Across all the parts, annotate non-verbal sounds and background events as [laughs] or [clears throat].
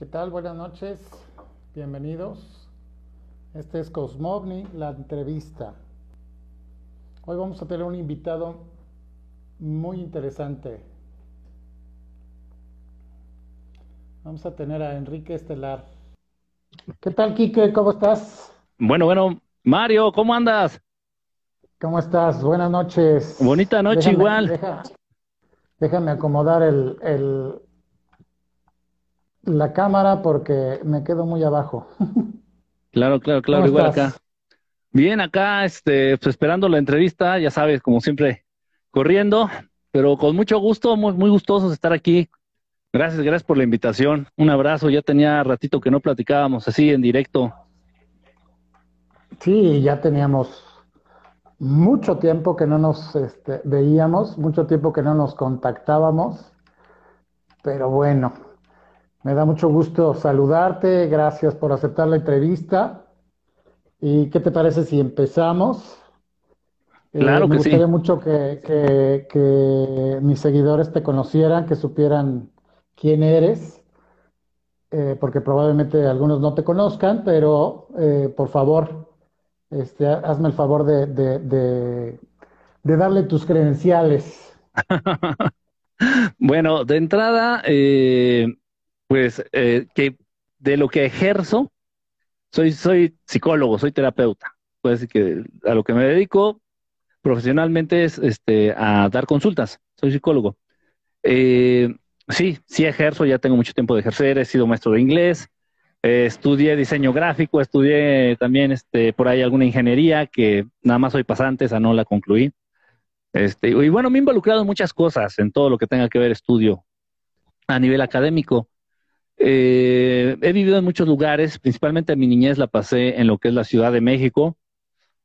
¿Qué tal? Buenas noches, bienvenidos. Este es Cosmovni, la entrevista. Hoy vamos a tener un invitado muy interesante. Vamos a tener a Enrique Estelar. ¿Qué tal, Quique? ¿Cómo estás? Bueno, bueno, Mario, ¿cómo andas? ¿Cómo estás? Buenas noches. Bonita noche Déjame- igual. deja- déjame acomodar el, el- la cámara porque me quedo muy abajo. Claro, claro, claro, ¿Cómo igual estás? acá. Bien, acá, este, pues esperando la entrevista, ya sabes, como siempre, corriendo, pero con mucho gusto, muy, muy gustosos estar aquí. Gracias, gracias por la invitación. Un abrazo, ya tenía ratito que no platicábamos así en directo. Sí, ya teníamos mucho tiempo que no nos este, veíamos, mucho tiempo que no nos contactábamos, pero bueno, me da mucho gusto saludarte, gracias por aceptar la entrevista. ¿Y qué te parece si empezamos? Eh, Claro me que sí. gustaría mucho que, que- que mis seguidores te conocieran, que supieran quién eres, eh, porque probablemente algunos no te conozcan, pero eh, por favor, este, hazme el favor de, de- de- de darle tus credenciales. [laughs] Bueno, de entrada, eh, pues eh, que de lo que ejerzo, soy, soy psicólogo, soy terapeuta. Pues que a lo que me dedico profesionalmente es este, a dar consultas, soy psicólogo. Eh, sí, sí ejerzo, ya tengo mucho tiempo de ejercer, he sido maestro de inglés, eh, estudié diseño gráfico, estudié también este, por ahí alguna ingeniería que nada más soy pasante, esa no la concluí. Este, y bueno, me he involucrado en muchas cosas, en todo lo que tenga que ver estudio a nivel académico. Eh, he vivido en muchos lugares, principalmente mi niñez la pasé en lo que es la Ciudad de México.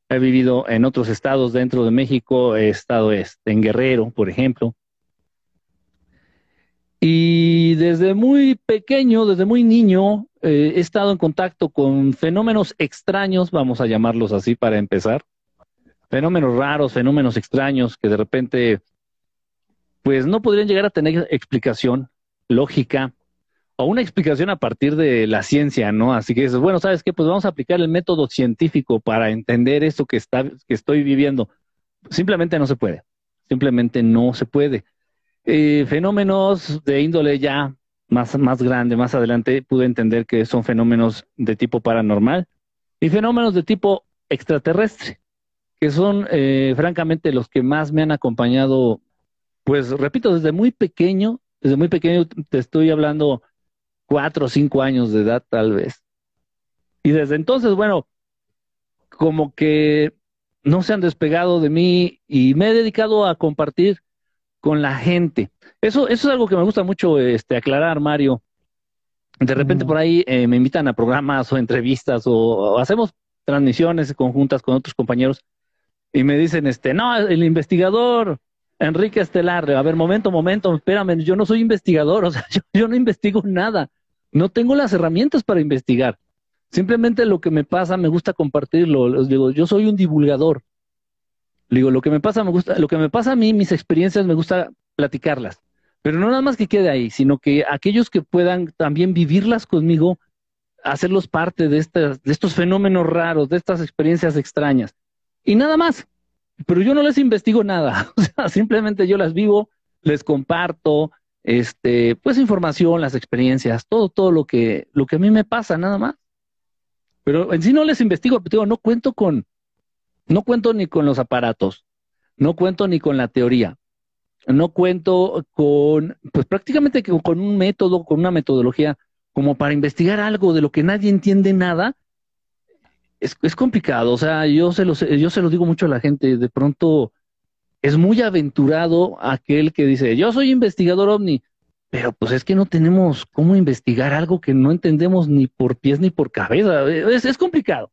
He vivido en otros estados dentro de México, he estado este, en Guerrero, por ejemplo. Y desde muy pequeño, desde muy niño, eh, he estado en contacto con fenómenos extraños, vamos a llamarlos así para empezar fenómenos raros, fenómenos extraños que de repente, pues no podrían llegar a tener explicación lógica o una explicación a partir de la ciencia, ¿no? Así que dices, bueno, ¿sabes qué? Pues vamos a aplicar el método científico para entender esto que, está, que estoy viviendo. Simplemente no se puede, simplemente no se puede. Eh, fenómenos de índole ya más, más grande, más adelante, pude entender que son fenómenos de tipo paranormal y fenómenos de tipo extraterrestre que son eh, francamente los que más me han acompañado, pues repito, desde muy pequeño, desde muy pequeño te estoy hablando cuatro o cinco años de edad tal vez. Y desde entonces, bueno, como que no se han despegado de mí y me he dedicado a compartir con la gente. Eso, eso es algo que me gusta mucho este, aclarar, Mario. De repente por ahí eh, me invitan a programas o entrevistas o, o hacemos transmisiones conjuntas con otros compañeros y me dicen, este, no, el investigador Enrique Estelar, a ver, momento, momento, espérame, yo no soy investigador, o sea, [laughs] yo, yo no investigo nada, no tengo las herramientas para investigar. Simplemente lo que me pasa, me gusta compartirlo. Les digo, yo soy un divulgador. Digo, lo que me pasa, me gusta, lo que me pasa a mí, mis experiencias, me gusta platicarlas. Pero no nada más que quede ahí, sino que aquellos que puedan también vivirlas conmigo, hacerlos parte de, estas, de estos fenómenos raros, de estas experiencias extrañas. Y nada más. Pero yo no les investigo nada. [laughs] O sea, simplemente yo las vivo, les comparto, este, pues información, las experiencias, todo, todo lo que, lo que a mí me pasa, nada más. Pero en sí no les investigo, digo, no cuento con, no cuento ni con los aparatos, no cuento ni con la teoría, no cuento con, pues prácticamente con un método, con una metodología, como para investigar algo de lo que nadie entiende nada, es, es complicado. O sea, yo se, lo, yo se lo digo mucho a la gente, de pronto es muy aventurado aquel que dice, yo soy investigador ovni, pero pues es que no tenemos cómo investigar algo que no entendemos ni por pies ni por cabeza. Es, es complicado.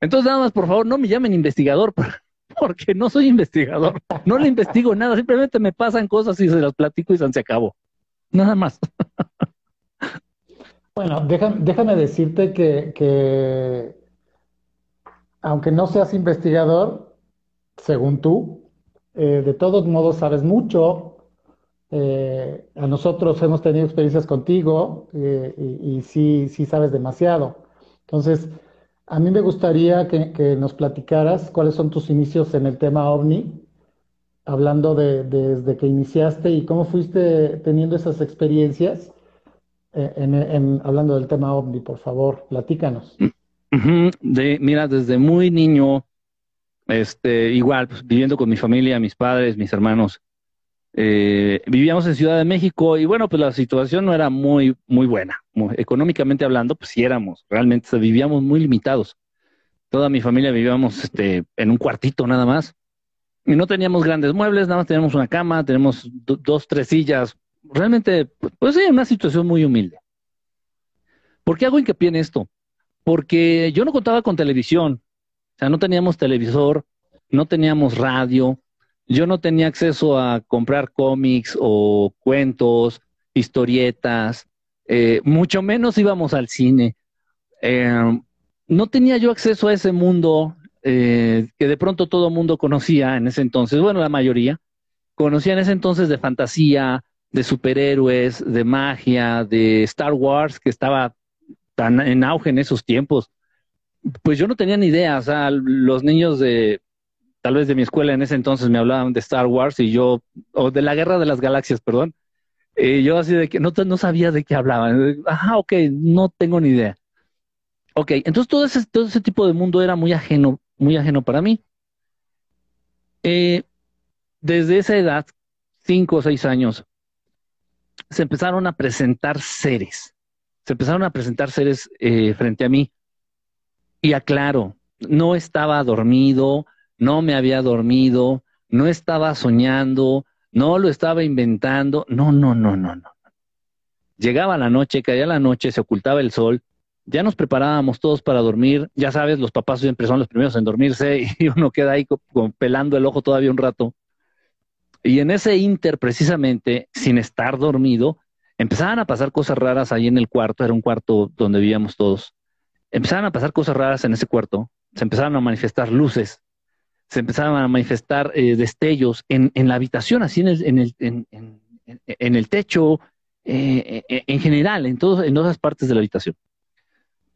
Entonces, nada más, por favor, no me llamen investigador, [laughs] porque no soy investigador. No le investigo nada, simplemente me pasan cosas y se las platico y se acabó. Nada más. [laughs] Bueno, déjame, déjame decirte que, que, aunque no seas investigador, según tú, eh, de todos modos sabes mucho eh, a nosotros hemos tenido experiencias contigo eh, y, sí, sí sabes demasiado. Entonces, a mí me gustaría que, nos platicaras cuáles son tus inicios en el tema ovni, hablando de, desde que iniciaste y cómo fuiste teniendo esas experiencias. En, hablando del tema ovni, por favor, platícanos. [clears throat] De, mira, desde muy niño, este, igual, pues, viviendo con mi familia, mis padres, mis hermanos, eh, vivíamos en Ciudad de México y bueno, pues la situación no era muy, muy buena. económicamente hablando, pues sí éramos, realmente vivíamos muy limitados. Toda mi familia vivíamos este, en un cuartito nada más. Y no teníamos grandes muebles, nada más teníamos una cama, tenemos dos, tres sillas. Realmente, pues sí, una situación muy humilde. ¿Por qué hago hincapié en esto? Porque yo no contaba con televisión. O sea, no teníamos televisor, no teníamos radio, yo no tenía acceso a comprar cómics o cuentos, historietas, eh, mucho menos íbamos al cine. Eh, no tenía yo acceso a ese mundo eh, que de pronto todo mundo conocía en ese entonces, bueno, la mayoría, conocía en ese entonces de fantasía, de superhéroes, de magia, de Star Wars, que estaba tan en auge en esos tiempos. Pues yo no tenía ni idea, o sea, los niños de tal vez de mi escuela en ese entonces me hablaban de Star Wars y yo, o de la Guerra de las Galaxias, perdón. Y yo así de que no, no sabía de qué hablaban. Ajá, ok, no tengo ni idea. Ok, entonces todo ese, todo ese tipo de mundo era muy ajeno, muy ajeno para mí. Eh, desde esa edad, cinco o seis años, se empezaron a presentar seres. Se empezaron a presentar seres eh, frente a mí. Y aclaro, no estaba dormido, no me había dormido, no estaba soñando, no lo estaba inventando, no, no, no, no, no. Llegaba la noche, caía la noche, se ocultaba el sol, ya nos preparábamos todos para dormir, ya sabes, los papás siempre son los primeros en dormirse [laughs] y uno queda ahí pelando el ojo todavía un rato. Y en ese inter, precisamente, sin estar dormido, empezaban a pasar cosas raras ahí en el cuarto, era un cuarto donde vivíamos todos. Empezaban a pasar cosas raras en ese cuarto, se empezaron a manifestar luces, se empezaban a manifestar eh, destellos en, en, la habitación, así en el, en el, en, el techo, eh, eh, en general, en, en todas partes de la habitación.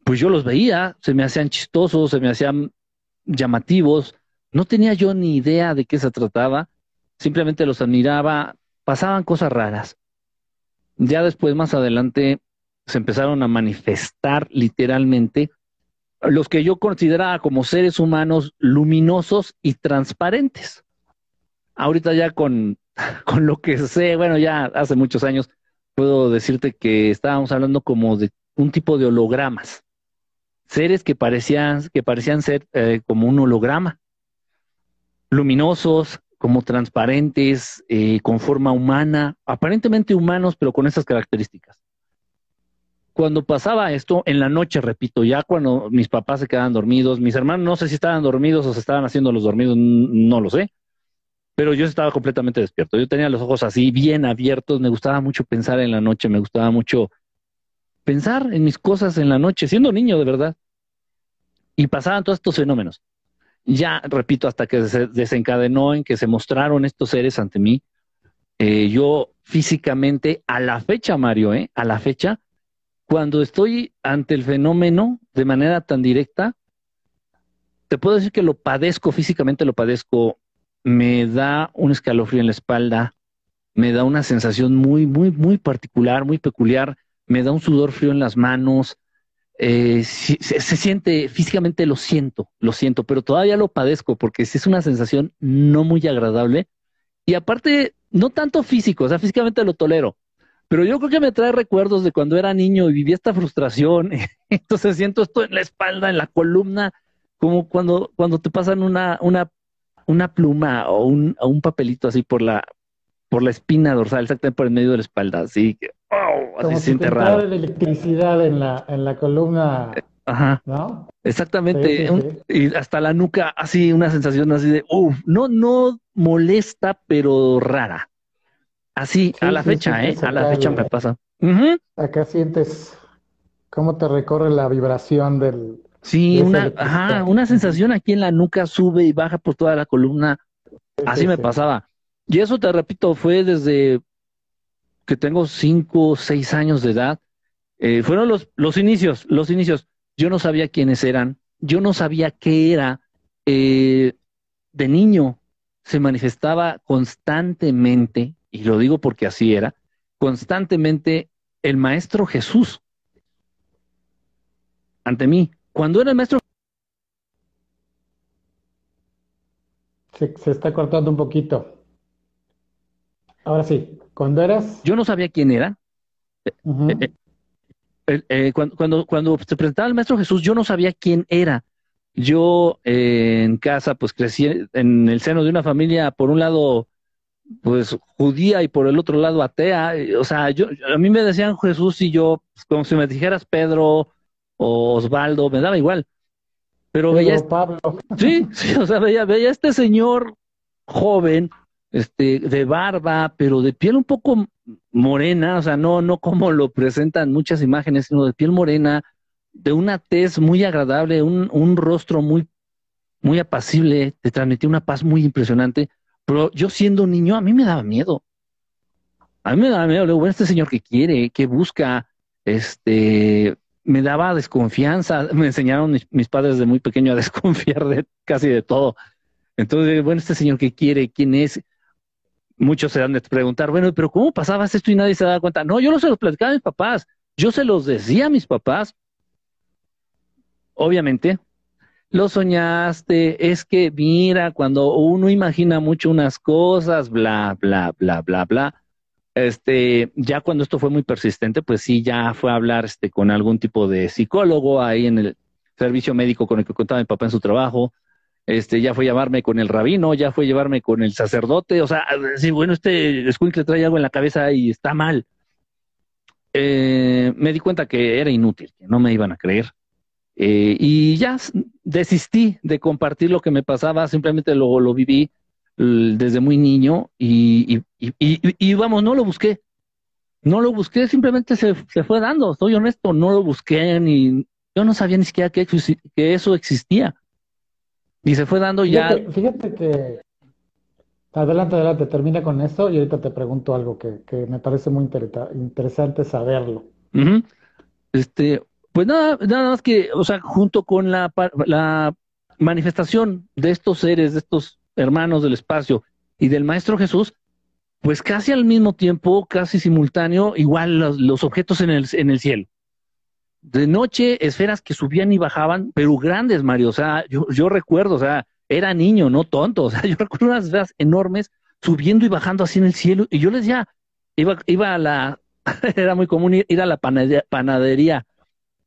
Pues yo los veía, se me hacían chistosos, se me hacían llamativos, no tenía yo ni idea de qué se trataba, simplemente los admiraba, pasaban cosas raras. Ya después, más adelante, se empezaron a manifestar literalmente los que yo consideraba como seres humanos luminosos y transparentes. Ahorita ya con, [laughs] con lo que sé, bueno, ya hace muchos años, puedo decirte que estábamos hablando como de un tipo de hologramas. Seres que parecían, que parecían ser eh, como un holograma. Luminosos, como transparentes, eh, con forma humana, aparentemente humanos, pero con esas características cuando pasaba esto, en la noche, repito, ya cuando mis papás se quedaban dormidos, mis hermanos no sé si estaban dormidos o se estaban haciendo los dormidos, no lo sé, pero yo estaba completamente despierto. Yo tenía los ojos así bien abiertos, me gustaba mucho pensar en la noche, me gustaba mucho pensar en mis cosas en la noche, siendo niño de verdad. Y pasaban todos estos fenómenos. Ya, repito, hasta que se desencadenó en que se mostraron estos seres ante mí, eh, yo físicamente, a la fecha, Mario, eh, a la fecha, cuando estoy ante el fenómeno de manera tan directa, te puedo decir que lo padezco, físicamente lo padezco, me da un escalofrío en la espalda, me da una sensación muy, muy, muy particular, muy peculiar, me da un sudor frío en las manos, eh, se, siente, físicamente lo siento, lo siento, pero todavía lo padezco porque es una sensación no muy agradable y aparte, no tanto físico, o sea, físicamente lo tolero, pero yo creo que me trae recuerdos de cuando era niño y vivía esta frustración. [laughs] Entonces siento esto en la espalda, en la columna, como cuando, cuando te pasan una, una, una pluma o un, un papelito así por la, por la espina dorsal, exactamente por el medio de la espalda, así oh, así se siente raro. de electricidad en la, en la columna. Ajá. ¿No? Exactamente. y hasta la nuca, así, una sensación así de, uff, no, no molesta, pero rara. Así, a la fecha, ¿eh? A la fecha me pasa. Acá sientes cómo te recorre la vibración del... Sí, una, ajá, una sensación aquí en la nuca sube y baja por toda la columna. Así me pasaba. Y eso te repito, fue desde que tengo cinco o seis años de edad, eh, fueron los, los inicios, los inicios. Yo no sabía quiénes eran, yo no sabía qué era. Eh, de niño se manifestaba constantemente, y lo digo porque así era, constantemente el Maestro Jesús ante mí. Cuando era el Maestro se, se está cortando un poquito. Ahora sí, cuando eras... Yo no sabía quién era. Eh, eh, eh, cuando, cuando, se presentaba el Maestro Jesús, yo no sabía quién era. Yo en casa, pues crecí en el seno de una familia, por un lado, pues judía y por el otro lado atea. O sea, yo, a mí me decían Jesús y yo, pues, como si me dijeras Pedro o Osvaldo, me daba igual. Pero veía. Este Pablo. Sí, sí, o sea, veía, veía este señor joven, este, de barba, pero de piel un poco morena, o sea, no, no como lo presentan muchas imágenes, sino de piel morena, de una tez muy agradable, un, un rostro muy, muy apacible, te transmitía una paz muy impresionante. Pero yo siendo niño, a mí me daba miedo. A mí me daba miedo, luego, este señor que quiere, que busca, este, me daba desconfianza. [laughs] Me enseñaron mis, mis padres de muy pequeño a [laughs] desconfiar de casi de todo. Entonces, bueno, este señor que quiere, quién es, muchos se dan de preguntar, bueno, pero ¿cómo pasabas esto y nadie se daba cuenta? No, yo no se los platicaba a mis papás, yo se los decía a mis papás. Obviamente, lo soñaste, es que mira, cuando uno imagina mucho unas cosas, bla, bla, bla, bla, bla. Este, ya cuando esto fue muy persistente, pues sí, ya fue a hablar este, con algún tipo de psicólogo ahí en el servicio médico con el que contaba mi papá en su trabajo este, ya fue llevarme con el rabino, ya fue llevarme con el sacerdote, o sea, sí, bueno, este le trae algo en la cabeza y está mal. Eh, me di cuenta que era inútil, que no me iban a creer. Eh, y ya desistí de compartir lo que me pasaba, simplemente lo, lo viví desde muy niño y, y, vamos, no lo busqué. No lo busqué, simplemente se, se, fue dando, soy honesto, no lo busqué ni yo no sabía ni siquiera que, que eso existía. Y se fue dando ya. Fíjate que. Adelante, adelante, termina con esto y ahorita te pregunto algo que, me parece muy interesante saberlo. Este, pues nada, nada más que, o sea, junto con la, la manifestación de estos seres, de estos hermanos del espacio y del Maestro Jesús, pues casi al mismo tiempo, casi simultáneo, igual los, los objetos en el, en el cielo de noche esferas que subían y bajaban, pero grandes, Mario. O sea, yo, recuerdo, o sea, era niño, no tonto. [laughs] O sea, yo recuerdo unas esferas enormes subiendo y bajando así en el cielo. Y yo les decía, iba, iba a la, [laughs] era muy común ir, a la panadería,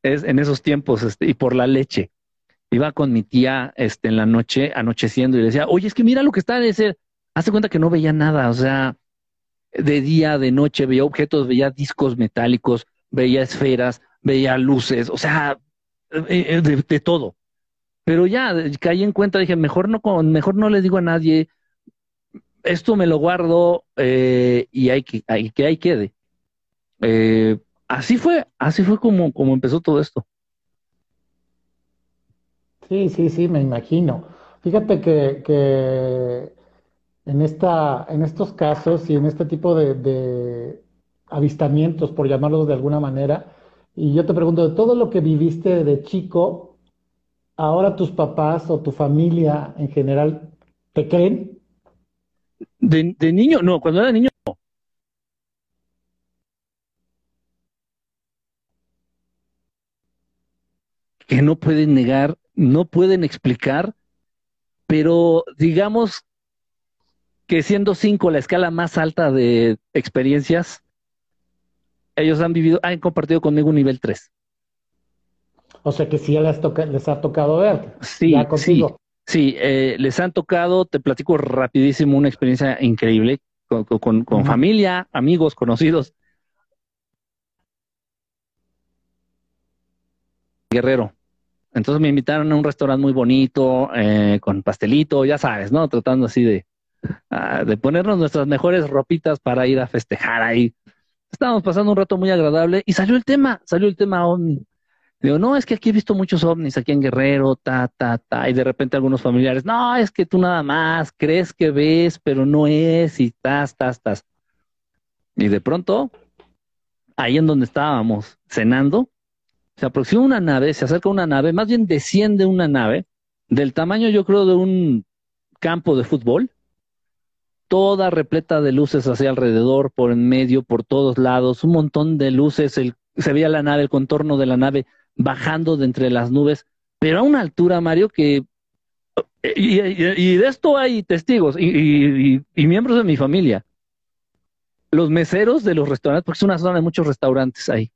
es, en esos tiempos, este, y por la leche. Iba con mi tía este, en la noche, anocheciendo, y le decía, oye, es que mira lo que está de ser. Hazte cuenta que no veía nada, o sea, de día, de noche, veía objetos, veía discos metálicos, veía esferas, veía luces, o sea, eh, eh, de, todo. Pero ya caí en cuenta, dije, mejor no, mejor no le digo a nadie, esto me lo guardo eh, y hay que, hay, que ahí quede. así fue, así fue como, como empezó todo esto. Sí, sí, sí, me imagino. Fíjate que, que en, esta, en estos casos y en este tipo de avistamientos, por llamarlos de alguna manera, y yo te pregunto, de todo lo que viviste de chico, ahora tus papás o tu familia en general, ¿te creen? De, niño, no, cuando era niño. Que no pueden negar, no pueden explicar, pero digamos que siendo cinco la escala más alta de experiencias, ellos han vivido, han compartido conmigo un nivel 3. O sea que sí ya les, les ha tocado ver. Sí, sí, sí eh, les han tocado, te platico rapidísimo, una experiencia increíble con, familia, amigos, conocidos. Guerrero. Entonces me invitaron a un restaurante muy bonito, eh, con pastelito, ya sabes, ¿no? Tratando así de, ah, de ponernos nuestras mejores ropitas para ir a festejar ahí estábamos pasando un rato muy agradable y salió el tema, salió el tema ovni. Digo, no, es que aquí he visto muchos ovnis, aquí en Guerrero, ta, ta, ta, y de repente algunos familiares, no, es que tú nada más crees que ves, pero no es, y tas, tas, tas. Y de pronto, ahí en donde estábamos cenando, se aproxima una nave, se acerca una nave, más bien desciende una nave del tamaño yo creo de un campo de fútbol, toda repleta de luces hacia alrededor, por en medio, por todos lados, un montón de luces, se veía la nave, el contorno de la nave bajando de entre las nubes, pero a una altura, Mario, que... Y, de esto hay testigos y, miembros de mi familia. Los meseros de los restaurantes, porque es una zona de muchos restaurantes ahí,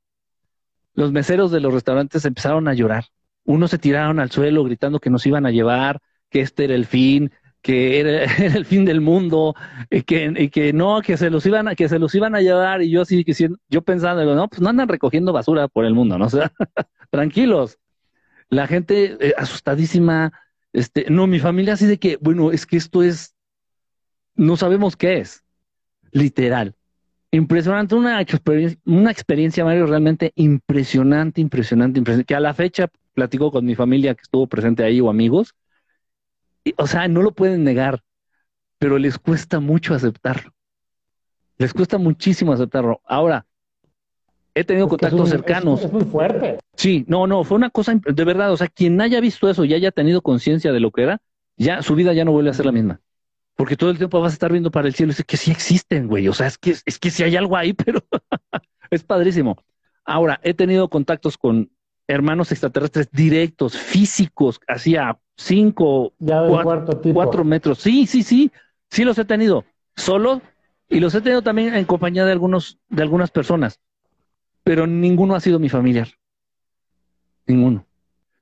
los meseros de los restaurantes empezaron a llorar. Unos se tiraron al suelo gritando que nos iban a llevar, que este era el fin, que [laughs] era, el fin del mundo, y que, no, que se los iban a, que se los iban a llevar, y yo así que yo pensando, no, pues no andan recogiendo basura por el mundo, ¿no? [laughs] Sea, tranquilos. La gente eh, asustadísima, este, no, mi familia así de que, bueno, es que esto es, no sabemos qué es, literal. Impresionante, una experiencia, una experiencia, Mario, realmente impresionante, impresionante, impresionante, que a la fecha platico con mi familia que estuvo presente ahí o amigos, o sea, no lo pueden negar, pero les cuesta mucho aceptarlo. Les cuesta muchísimo aceptarlo. Ahora, he tenido contactos cercanos. Es, muy fuerte. Sí, no, no, fue una cosa de verdad. O sea, quien haya visto eso y haya tenido conciencia de lo que era, ya su vida ya no vuelve a ser la misma. Porque todo el tiempo vas a estar viendo para el cielo y dices que sí existen, güey. O sea, es que, es que sí hay algo ahí, [laughs] pero es padrísimo. Ahora, he tenido contactos con hermanos extraterrestres directos, físicos, hacia cinco, cuatro, metros. Sí, sí, sí, sí los he tenido solo y los he tenido también en compañía de algunos, de algunas personas, pero ninguno ha sido mi familiar. Ninguno.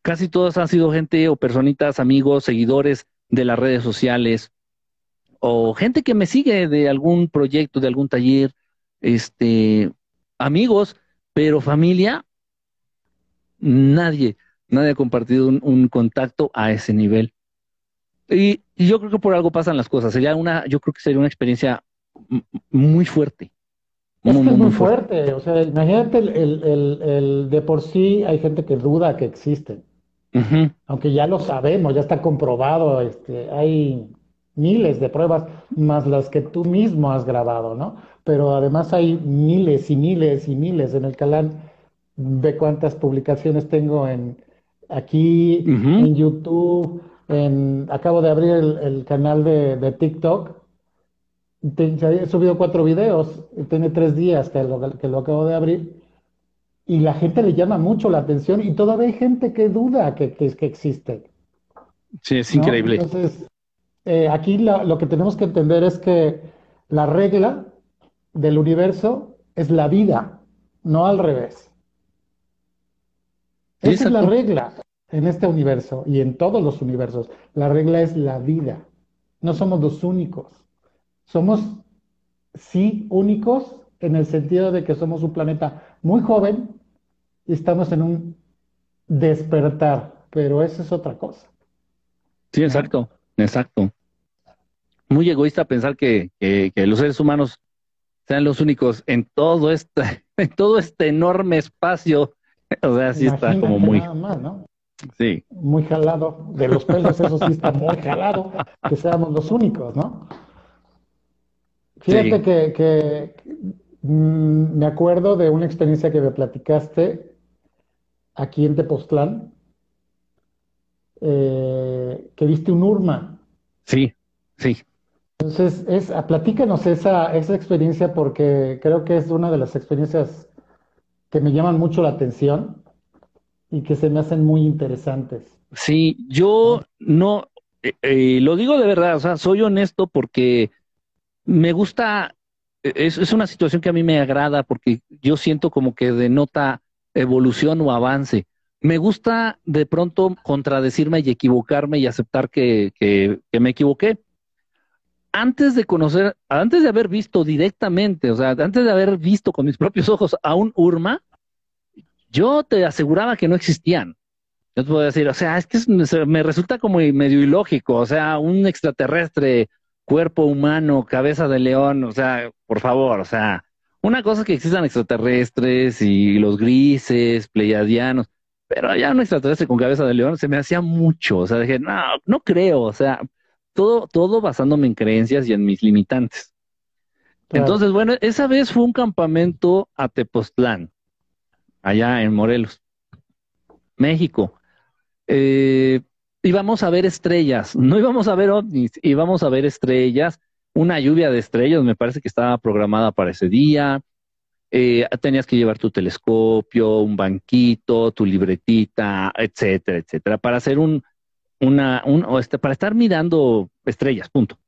Casi todos han sido gente o personitas, amigos, seguidores de las redes sociales o gente que me sigue de algún proyecto, de algún taller, este, amigos, pero familia, nadie nadie ha compartido un, contacto a ese nivel. Y, yo creo que por algo pasan las cosas. Sería una, yo creo que sería una experiencia muy fuerte. Es muy, muy, fuerte. O sea, imagínate el, de por sí hay gente que duda que existen. Aunque ya lo sabemos, ya está comprobado, este, hay miles de pruebas, más las que tú mismo has grabado, ¿no? Pero además hay miles y miles y miles en el canal. Ve cuántas publicaciones tengo en, aquí en YouTube, en, acabo de abrir el, canal de, TikTok. he subido cuatro videos, tiene tres días que lo, que lo acabo de abrir. Y la gente le llama mucho la atención y todavía hay gente que duda que, que, que existe. Sí, es increíble. Entonces, eh, aquí lo que tenemos que entender es que la regla del universo es la vida, no al revés. Esa es la regla en este universo y en todos los universos. La regla es la vida. No somos los únicos. Somos, sí, únicos en el sentido de que somos un planeta muy joven y estamos en un despertar, pero eso es otra cosa. Sí, exacto, exacto. Muy egoísta pensar que, que, los seres humanos sean los únicos en todo este, [laughs] en todo este enorme espacio [laughs] O sea, sí está como muy. Sí. Muy jalado. De los pelos, eso sí está muy [laughs] jalado. Que seamos los únicos, ¿no? Fíjate que, mm, me acuerdo de una experiencia que me platicaste aquí en Tepoztlán, eh, que viste un Urma. Sí, sí. Entonces, es, platícanos esa, esa experiencia porque creo que es una de las experiencias que me llaman mucho la atención y que se me hacen muy interesantes. Sí, yo no, eh, eh, lo digo de verdad, o sea, soy honesto porque me gusta, e, es, es, una situación que a mí me agrada porque yo siento como que denota evolución o avance. Me gusta de pronto contradecirme y equivocarme y aceptar que, que, que me equivoqué antes de conocer, antes de haber visto directamente, o sea, antes de haber visto con mis propios ojos a un Urma, yo te aseguraba que no existían. Yo te puedo decir, o sea, es que me resulta como medio ilógico, o sea, un extraterrestre, cuerpo humano, cabeza de león, o sea, por favor, o sea, una cosa es que existan extraterrestres y los grises, pleiadianos, pero ya un extraterrestre con cabeza de león se me hacía mucho, o sea, dije, no, no creo, o sea, todo, todo basándome en creencias y en mis limitantes. Entonces, bueno, esa vez fue un campamento a Tepoztlán, allá en Morelos, México. Eh, íbamos a ver estrellas, no íbamos a ver ovnis, íbamos a ver estrellas, una lluvia de estrellas, me parece que estaba programada para ese día. Eh, tenías que llevar tu telescopio, un banquito, tu libretita, etcétera, etcétera, para hacer un, una, un, este, para estar mirando estrellas, punto.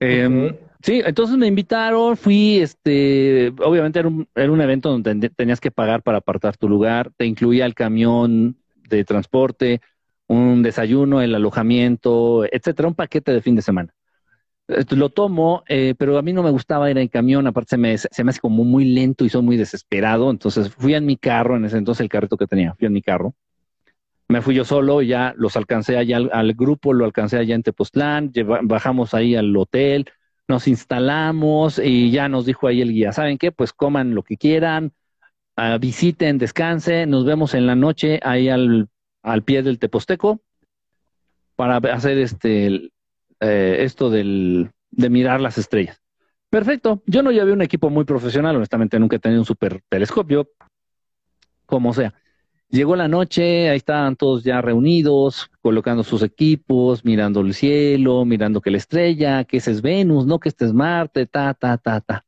Em, sí, entonces me invitaron, fui, este, obviamente era un, era un evento donde tenías que pagar para apartar tu lugar, te incluía el camión de transporte, un desayuno, el alojamiento, etcétera, un paquete de fin de semana. Lo tomo, eh, pero a mí no me gustaba ir en camión, aparte se me, se me hace como muy lento y soy muy desesperado, entonces fui en mi carro, en ese entonces el carrito que tenía, fui en mi carro. Me fui yo solo, ya los alcancé allá al, grupo, lo alcancé allá en Tepoztlán, bajamos ahí al hotel, nos instalamos y ya nos dijo ahí el guía, ¿saben qué? Pues coman lo que quieran, uh, visiten, descansen, nos vemos en la noche ahí al al pie del Teposteco para hacer este eh, esto del, de mirar las estrellas. Perfecto. Yo no llevé un equipo muy profesional, honestamente nunca he tenido un super telescopio, como sea. Llegó la noche, ahí estaban todos ya reunidos, colocando sus equipos, mirando el cielo, mirando que la estrella, que ese es Venus, no que este es Marte, ta, ta, ta, ta.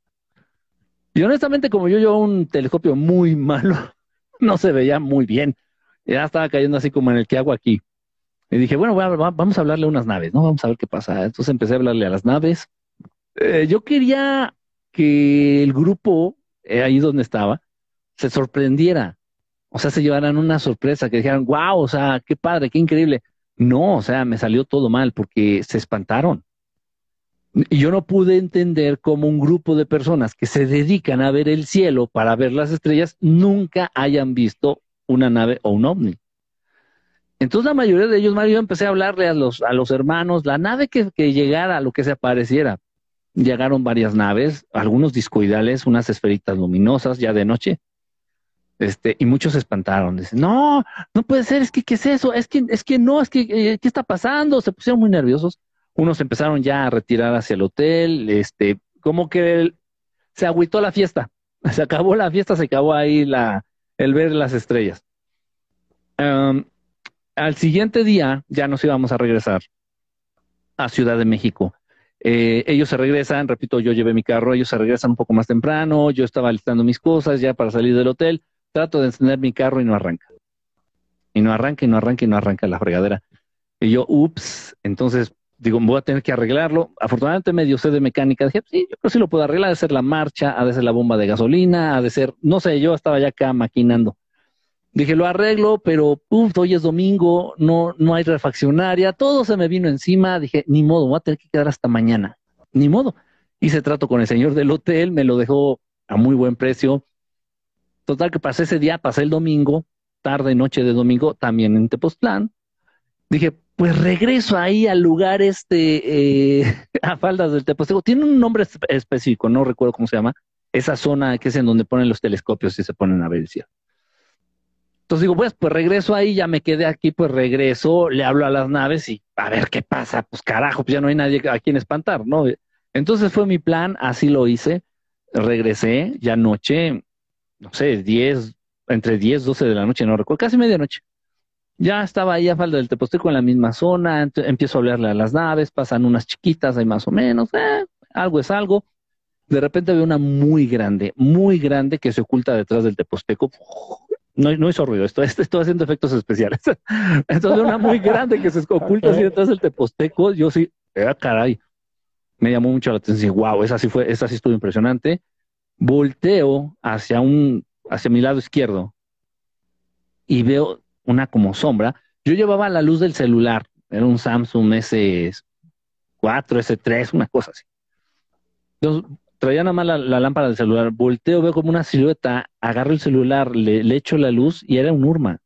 Y honestamente, como yo llevo un telescopio muy [laughs] malo, no se veía muy bien ya estaba cayendo así como en el que hago aquí. Y dije, bueno, vamos a hablarle a unas naves, ¿no? Vamos a ver qué pasa. Entonces empecé a hablarle a las naves. Eh, yo quería que el grupo, eh, ahí donde estaba, se sorprendiera. O sea, se llevaran una sorpresa, que dijeran, wow, o sea, qué padre, qué increíble. No, o sea, me salió todo mal porque se espantaron. Y yo no pude entender cómo un grupo de personas que se dedican a ver el cielo para ver las estrellas nunca hayan visto una nave o un ovni. Entonces la mayoría de ellos, Mario, yo empecé a hablarle a los, a los hermanos, la nave que, que llegara, lo que se apareciera. Llegaron varias naves, algunos discoidales, unas esferitas luminosas ya de noche. Este, y muchos se espantaron. Dicen, no, no puede ser, es que, ¿qué es eso? Es que, es que no, es que, eh, ¿qué está pasando? Se pusieron muy nerviosos. Unos empezaron ya a retirar hacia el hotel, este, como que se agüitó la fiesta. [laughs] Se acabó la fiesta, se acabó ahí la, el ver las estrellas. al siguiente día ya nos íbamos a regresar a Ciudad de México. Eh, ellos se regresan, repito, yo llevé mi carro, ellos se regresan un poco más temprano, yo estaba listando mis cosas ya para salir del hotel, trato de encender mi carro y no arranca. Y no arranca, y no arranca, y no arranca la fregadera. Y yo, ups, entonces digo, voy a tener que arreglarlo. Afortunadamente me dio de mecánica. Dije, sí, yo creo que sí lo puedo arreglar. Ha de ser la marcha, ha de ser la bomba de gasolina, ha de ser, no sé, yo estaba ya acá maquinando. Dije, lo arreglo, pero uf, hoy es domingo, no, no hay refaccionaria, todo se me vino encima. Dije, ni modo, voy a tener que quedar hasta mañana. Ni modo. Hice trato con el señor del hotel, me lo dejó a muy buen precio. Total que pasé ese día, pasé el domingo, tarde, noche de domingo, también en Tepoztlán. Dije, pues regreso ahí al lugar este, eh, [laughs] a faldas del Teposteco. Tiene un nombre específico, no recuerdo cómo se llama. Esa zona que es en donde ponen los telescopios y se ponen a ver el cielo. Entonces digo, pues, pues regreso ahí, ya me quedé aquí, pues regreso, le hablo a las naves y a ver qué pasa. Pues carajo, pues ya no hay nadie a quien espantar, ¿no? Entonces fue mi plan, así lo hice. Regresé ya noche, no sé, 10, entre 10, 12 de la noche, no recuerdo, casi medianoche. Ya estaba ahí a falda del Teposteco en la misma zona, empiezo a hablarle a las naves, pasan unas chiquitas ahí más o menos, eh, algo es algo. De repente veo una muy grande, muy grande que se oculta detrás del Teposteco. No, no hizo ruido, estoy, estoy haciendo efectos especiales. [laughs] Entonces una muy grande que se oculta así detrás del Teposteco, yo sí, eh, caray, me llamó mucho la atención. Wow, esa sí fue, esa sí estuvo impresionante. Volteo hacia un, hacia mi lado izquierdo y veo una como sombra. Yo llevaba la luz del celular, era un Samsung S4, S3, una cosa así. Entonces, traía nada más la, lámpara del celular, volteo, veo como una silueta, agarro el celular, le, le echo la luz y era un Urma.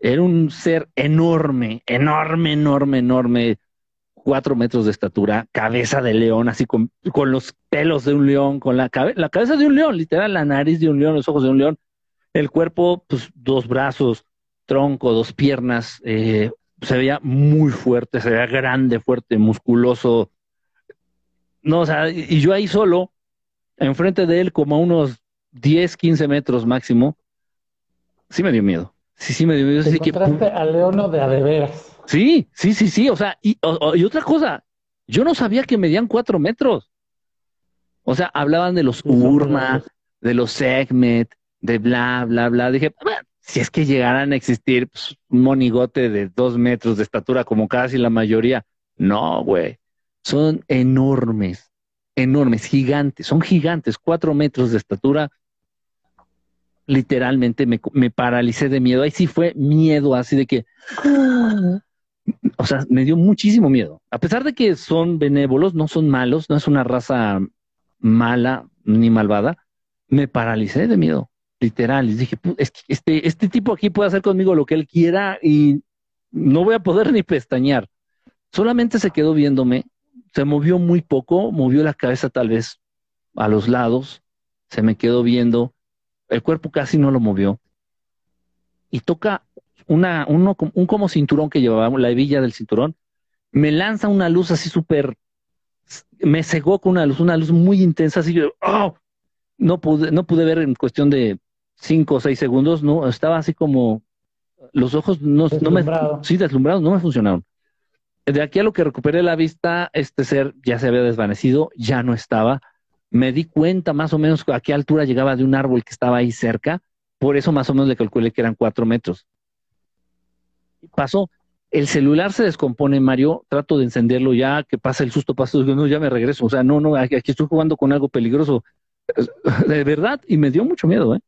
Era un ser enorme, enorme, enorme, enorme, cuatro metros de estatura, cabeza de león, así con, con los pelos de un león, con la, la cabeza de un león, literal, la nariz de un león, los ojos de un león, el cuerpo, pues dos brazos, tronco, dos piernas, eh, se veía muy fuerte, se veía grande, fuerte, musculoso. no, o sea, y yo ahí solo, enfrente de él, como a unos 10, 15 metros máximo, sí me dio miedo. Sí, sí me dio miedo. Te encontraste a Leono de adeveras. Sí, sí, sí, sí. O sea, y, y otra cosa, yo no sabía que medían cuatro metros. O sea, hablaban de los Urma, de los Segmet, de bla, bla, bla. Dije, si es que llegaran a existir pues, un monigote de dos metros de estatura como casi la mayoría. No, güey. Son enormes, enormes, gigantes. Son gigantes, cuatro metros de estatura. Literalmente me, me paralicé de miedo. Ahí sí fue miedo, así de que... O sea, me dio muchísimo miedo. A pesar de que son benévolos, no son malos, no es una raza mala ni malvada, me paralicé de miedo, literal. Y dije, este, este tipo aquí puede hacer conmigo lo que él quiera y no voy a poder ni pestañear. Solamente se quedó viéndome, se movió muy poco, movió la cabeza tal vez a los lados, se me quedó viendo, el cuerpo casi no lo movió. Y toca una, uno, un como cinturón que llevaba, la hebilla del cinturón, me lanza una luz así súper me cegó con una luz, una luz muy intensa, así que ¡oh! no pude, no pude ver en cuestión de cinco o seis segundos, no, estaba así como los ojos no, no me, sí, deslumbrados, no me funcionaron. De aquí a lo que recuperé la vista, este ser ya se había desvanecido, ya no estaba. Me di cuenta más o menos a qué altura llegaba de un árbol que estaba ahí cerca, por eso más o menos le calculé que eran cuatro metros. Pasó, el celular se descompone, Mario, trato de encenderlo ya, que pasa el susto, pasa, no, ya me regreso, o sea, no, no, aquí estoy jugando con algo peligroso, [laughs] de verdad, y me dio mucho miedo, ¿eh?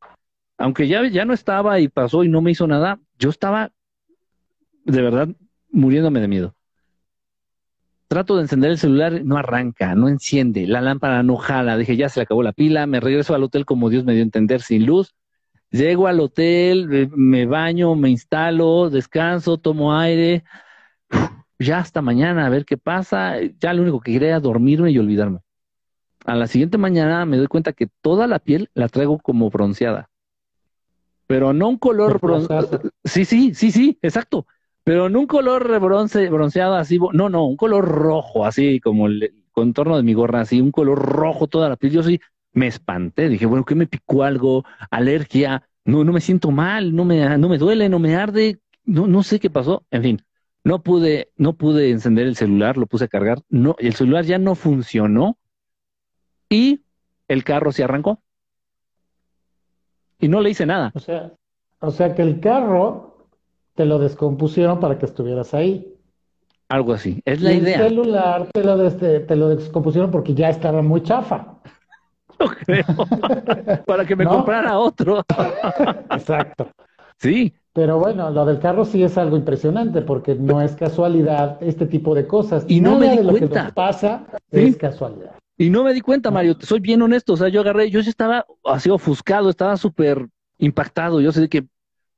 Aunque ya, ya no estaba y pasó y no me hizo nada, yo estaba, de verdad, muriéndome de miedo. Trato de encender el celular, no arranca, no enciende, la lámpara no jala, dije, ya se le acabó la pila, me regreso al hotel como Dios me dio a entender, sin luz, Llego al hotel, me baño, me instalo, descanso, tomo aire. Ya hasta mañana a ver qué pasa. Ya lo único que quería era dormirme y olvidarme. A la siguiente mañana me doy cuenta que toda la piel la traigo como bronceada. Pero no un color bronceado. Sí, sí, sí, sí, exacto. Pero no un color bronce, bronceado así. No, no, un color rojo, así como el contorno de mi gorra, así, un color rojo toda la piel. Yo sí, me espanté, dije, bueno, ¿qué me picó algo? Alergia, no, no me siento mal, no me, no me duele, no me arde, no, no sé qué pasó, en fin, no pude, no pude encender el celular, lo puse a cargar, no, el celular ya no funcionó y el carro se arrancó. Y no le hice nada. O sea, o sea que el carro te lo descompusieron para que estuvieras ahí. Algo así, es la idea. El celular te lo, te lo descompusieron porque ya estaba muy chafa. Creo. [laughs] Para que me comprara otro. Exacto. Sí. Pero bueno, lo del carro sí es algo impresionante porque no es casualidad este tipo de cosas. Y no me di cuenta. Lo que pasa es casualidad. Y no me di cuenta, Mario, soy bien honesto. O sea, yo agarré, yo sí estaba así ofuscado, estaba súper impactado. Yo sé que,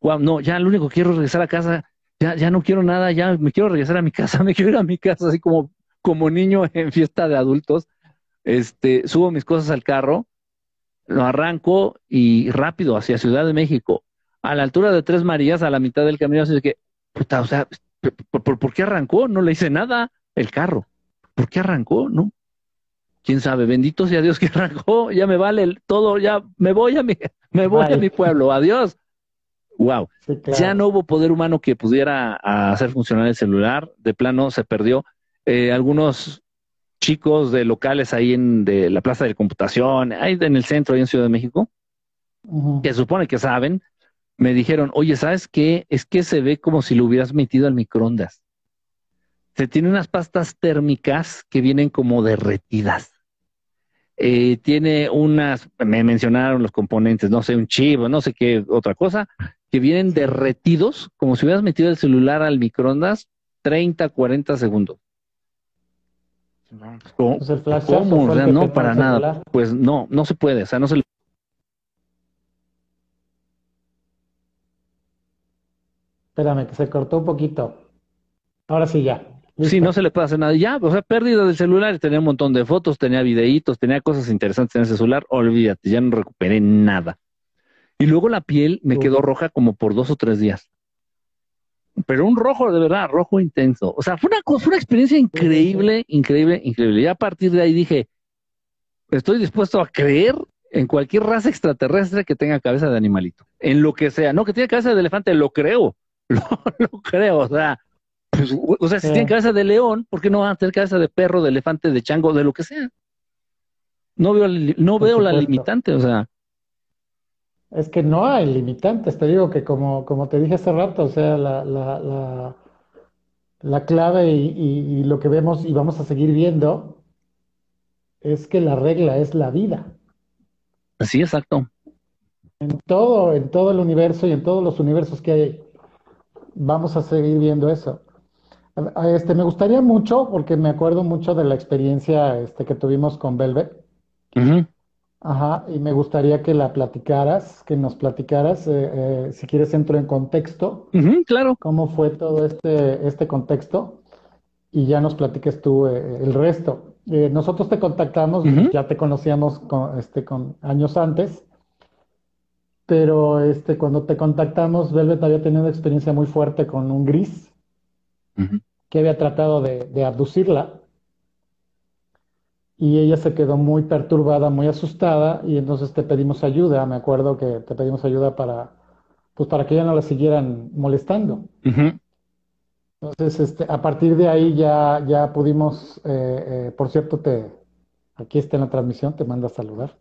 wow, no, ya lo único que quiero es regresar a casa. Ya, ya no quiero nada, ya me quiero regresar a mi [laughs] casa, me quiero ir a mi casa, así como, como niño en fiesta de adultos. Este, subo mis cosas al carro, lo arranco y rápido hacia Ciudad de México, a la altura de Tres Marías, a la mitad del camino, así que, puta, o sea, ¿por, qué arrancó? No le hice nada el carro. ¿Por qué arrancó? No. Quién sabe, bendito sea Dios que [laughs] arrancó, ya me vale todo, ya me voy a mi, me voy a mi pueblo, adiós. Wow. Ya no hubo poder humano que pudiera hacer funcionar el celular, de plano se perdió. Eh, algunos chicos de locales ahí en de la Plaza de Computación, ahí en el centro, ahí en Ciudad de México, que supone que saben, me dijeron, oye, ¿sabes qué? Es que se ve como si lo hubieras metido al microondas. Se tiene unas pastas térmicas que vienen como derretidas. Eh, tiene unas, me mencionaron los componentes, no sé, un chivo, no sé qué otra cosa, que vienen derretidos, como si hubieras metido el celular al microondas 30, 40 segundos. ¿Cómo? Pues no, para nada. Pues no, no se puede. O sea, no se Espérame, que se cortó un poquito. Ahora sí, ya. Sí, no se le puede hacer nada. Ya, o sea, pérdida del celular. Tenía un montón de fotos, tenía videitos, tenía cosas interesantes en ese celular. Olvídate, ya no recuperé nada. Y luego la piel me quedó roja como por dos o tres días. Pero un rojo de verdad, rojo intenso. O sea, fue una, fue una experiencia increíble, increíble, increíble. Y a partir de ahí dije, estoy dispuesto a creer en cualquier raza extraterrestre que tenga cabeza de animalito, en lo que sea, no que tenga cabeza de elefante, lo creo, [laughs] lo, creo, o sea, pues, o sea, si tiene cabeza de león, ¿por qué no van a tener cabeza de perro, de elefante, de chango, de lo que sea? No veo, no veo la limitante, o sea. Es que no hay limitantes, te digo que como, como te dije hace rato, o sea, la, la, la, la clave y, y lo que vemos y vamos a seguir viendo es que la regla es la vida. Sí, exacto. En todo, en todo el universo y en todos los universos que hay, vamos a seguir viendo eso. Este, me gustaría mucho, porque me acuerdo mucho de la experiencia este, que tuvimos con Velvet. Ajá, y me gustaría que la platicaras, que nos platicaras, eh, eh, si quieres entro en contexto. claro. ¿Cómo fue todo este, este contexto? Y ya nos platiques tú eh, el resto. Eh, nosotros te contactamos, ya te conocíamos con, este, con años antes, pero este, cuando te contactamos, Velvet había tenido una experiencia muy fuerte con un gris que había tratado de, de, abducirla y ella se quedó muy perturbada, muy asustada y entonces te pedimos ayuda. Me acuerdo que te pedimos ayuda para, pues para que ella no la siguieran molestando. Entonces, este, a partir de ahí ya, ya pudimos, eh, eh, por cierto, te, aquí está en la transmisión, te manda a saludar.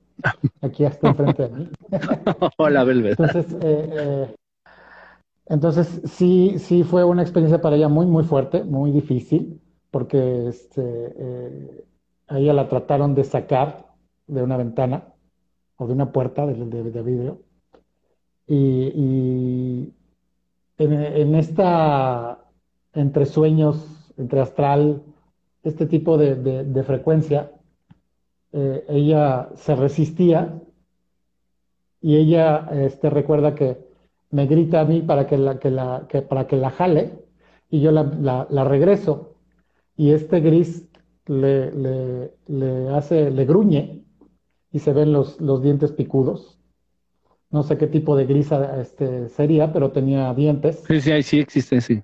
Aquí está enfrente de mí. [laughs] Hola, Belvet. Entonces, eh, entonces sí, sí fue una experiencia para ella muy, muy fuerte, muy difícil, porque este, a ella la trataron de sacar de una ventana o de una puerta de, de, vidrio. Y, en, esta entre sueños, entre astral, este tipo de, frecuencia, eh, ella se resistía y ella este, recuerda que me grita a mí para que la, que la, que, para que la jale y yo la, la, regreso y este gris le, le, le, hace, le gruñe y se ven los, los dientes picudos. No sé qué tipo de gris este, sería, pero tenía dientes. Sí, sí, sí existen, sí.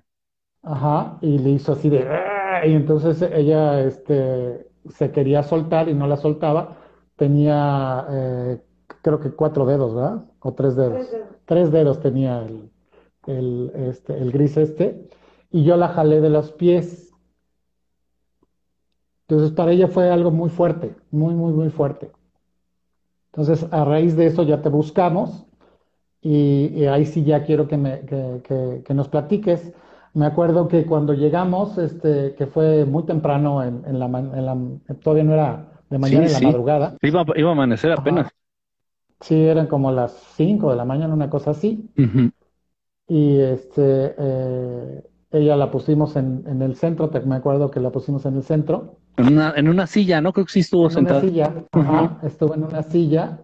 Ajá, y le hizo así de... Ah", y entonces ella este, se quería soltar y no la soltaba. Tenía, eh, creo que cuatro dedos, ¿verdad? O tres dedos. Tres dedos, tenía el, el, este, el gris este. Y yo la jalé de los pies. Entonces para ella fue algo muy fuerte, muy, muy, muy fuerte. Entonces a raíz de eso ya te buscamos y, ahí sí ya quiero que, me, que, que, que nos platiques me acuerdo que cuando llegamos, este, que fue muy temprano, en, en, la, en la, todavía no era de mañana, en la madrugada. Iba, iba, a amanecer apenas. Sí, eran como las 5 de la mañana, una cosa así. Y este, eh, ella la pusimos en, en el centro, me acuerdo que la pusimos en el centro. En una, en una silla, ¿no? Creo que sí estuvo. En una silla, ajá, estuvo en una silla.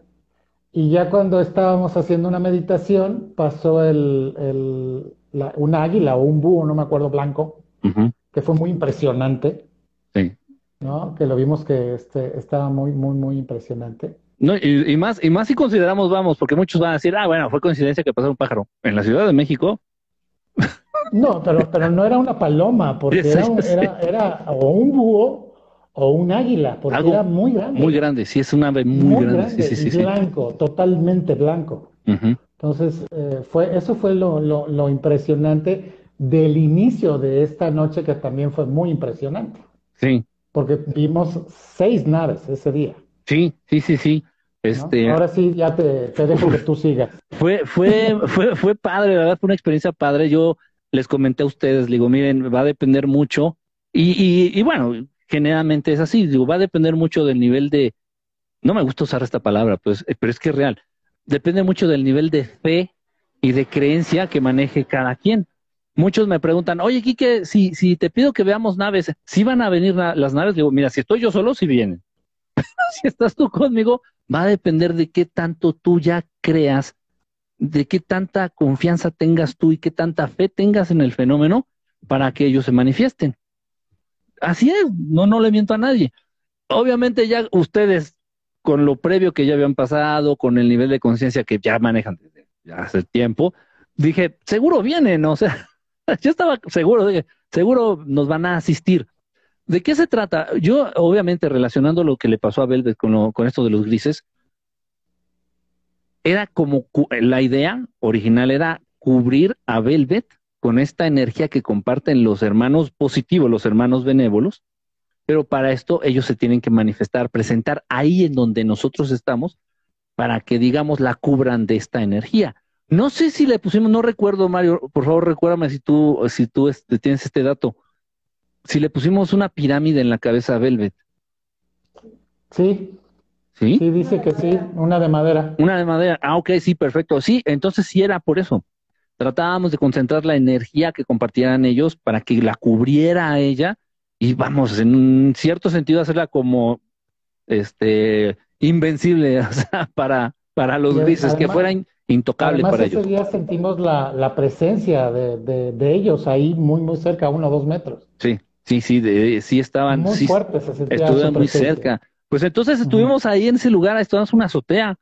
Y ya cuando estábamos haciendo una meditación, pasó el, el, un águila o un búho, no me acuerdo, blanco, que fue muy impresionante. Sí. ¿no? Que lo vimos que este, estaba muy, muy, muy impresionante. No, y, más, y más si consideramos, vamos, porque muchos van a decir, ah, bueno, fue coincidencia que pasó un pájaro. En la Ciudad de México. No, pero, pero no era una paloma, porque [laughs] era, era, o un búho o un águila, porque era muy grande. Muy grande, sí, es un ave muy, grande. Sí, sí, sí, blanco, totalmente blanco. Entonces, eh, fue, eso fue lo, lo, impresionante del inicio de esta noche, que también fue muy impresionante. Sí. Porque vimos seis naves ese día. Sí, sí, sí, sí. Este, Ahora sí, ya te, dejo que tú sigas. [laughs] Fue, fue, fue, fue padre, ¿verdad? Fue una experiencia padre. Yo les comenté a ustedes, digo, miren, va a depender mucho. Y, y, y bueno, generalmente es así, digo, va a depender mucho del nivel de, no me gusta usar esta palabra, pues, pero es que es real depende mucho del nivel de fe y de creencia que maneje cada quien. Muchos me preguntan, oye, Quique, si, si te pido que veamos naves, si van a venir las naves? Digo, mira, si estoy yo solo, si vienen. [laughs] si estás tú conmigo, va a depender de qué tanto tú ya creas, de qué tanta confianza tengas tú y qué tanta fe tengas en el fenómeno para que ellos se manifiesten. Así es, no, no le miento a nadie. Obviamente ya ustedes con lo previo que ya habían pasado, con el nivel de conciencia que ya manejan desde hace tiempo, dije, seguro vienen, o sea, [laughs] yo estaba seguro que seguro nos van a asistir. ¿De qué se trata? Yo, obviamente, relacionando lo que le pasó a Velvet con, con esto de los grises, era como la idea original era cubrir a Velvet con esta energía que comparten los hermanos positivos, los hermanos benévolos, pero para esto ellos se tienen que manifestar, presentar ahí en donde nosotros estamos, para que, digamos, la cubran de esta energía. No sé si le pusimos, no recuerdo, Mario, por favor recuérdame si tú, si tú este, tienes este dato, si le pusimos una pirámide en la cabeza a Velvet. Sí. ¿Sí? Sí, dice que sí, una de madera. Una de madera, ah, ok, sí, perfecto. Sí, entonces sí era por eso. Tratábamos de concentrar la energía que compartieran ellos para que la cubriera a ella y vamos, en un cierto sentido hacerla como este invencible, [laughs] o sea, para, para los grises, que fueran intocable para ellos. Ese día sentimos la, la presencia de, de, ellos ahí muy, muy cerca, uno o dos metros. Sí, sí, sí, sí estaban. Muy sí, fuertes, se Estuvieron muy cerca. Pues entonces estuvimos ahí en ese lugar, estábamos en una azotea.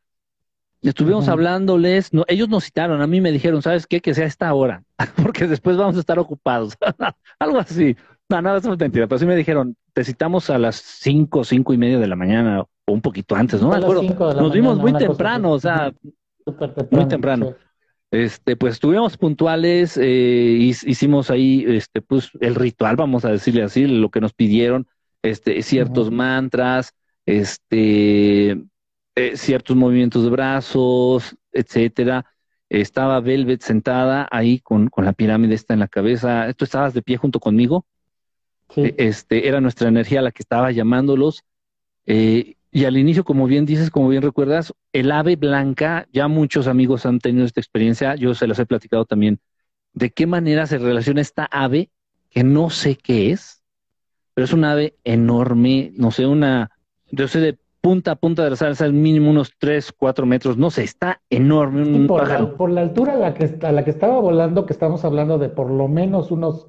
Estuvimos hablándoles, no, ellos nos citaron, a mí me dijeron, ¿sabes qué? Que sea esta hora, [laughs] porque después vamos a estar ocupados. [laughs] Algo así. No, no, eso es mentira, pero sí me dijeron, te citamos a las cinco, cinco y media de la mañana, o un poquito antes, ¿no? Nos vimos muy temprano, o sea, muy temprano. Este, pues estuvimos puntuales, eh, hicimos ahí, este, pues el ritual, vamos a decirle así, lo que nos pidieron, este, ciertos mantras, este, eh, ciertos movimientos de brazos, etcétera. Estaba Velvet sentada ahí con, con la pirámide esta en la cabeza. ¿Tú estabas de pie junto conmigo? E, este, era nuestra energía la que estaba llamándolos. Eh, y al inicio, como bien dices, como bien recuerdas, el ave blanca, ya muchos amigos han tenido esta experiencia, yo se las he platicado también, de qué manera se relaciona esta ave, que no sé qué es, pero es un ave enorme, no sé, una, yo sé de punta a punta de la salsa, mínimo unos 3, 4 metros, no sé, está enorme. Un por, La, por la altura a la, que, a la que estaba volando, que estamos hablando de por lo menos unos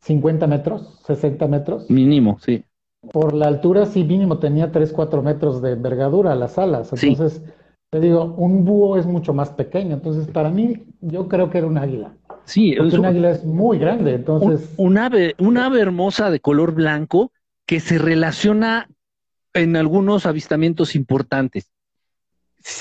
50 metros, 60 metros. Mínimo, sí. Por la altura, sí, mínimo tenía 3, 4 metros de envergadura las alas. Entonces, te digo, un búho es mucho más pequeño. Entonces, para mí, yo creo que era un águila. Sí, es un, águila es muy grande. Entonces, un, ave, un ave hermosa de color blanco que se relaciona en algunos avistamientos importantes.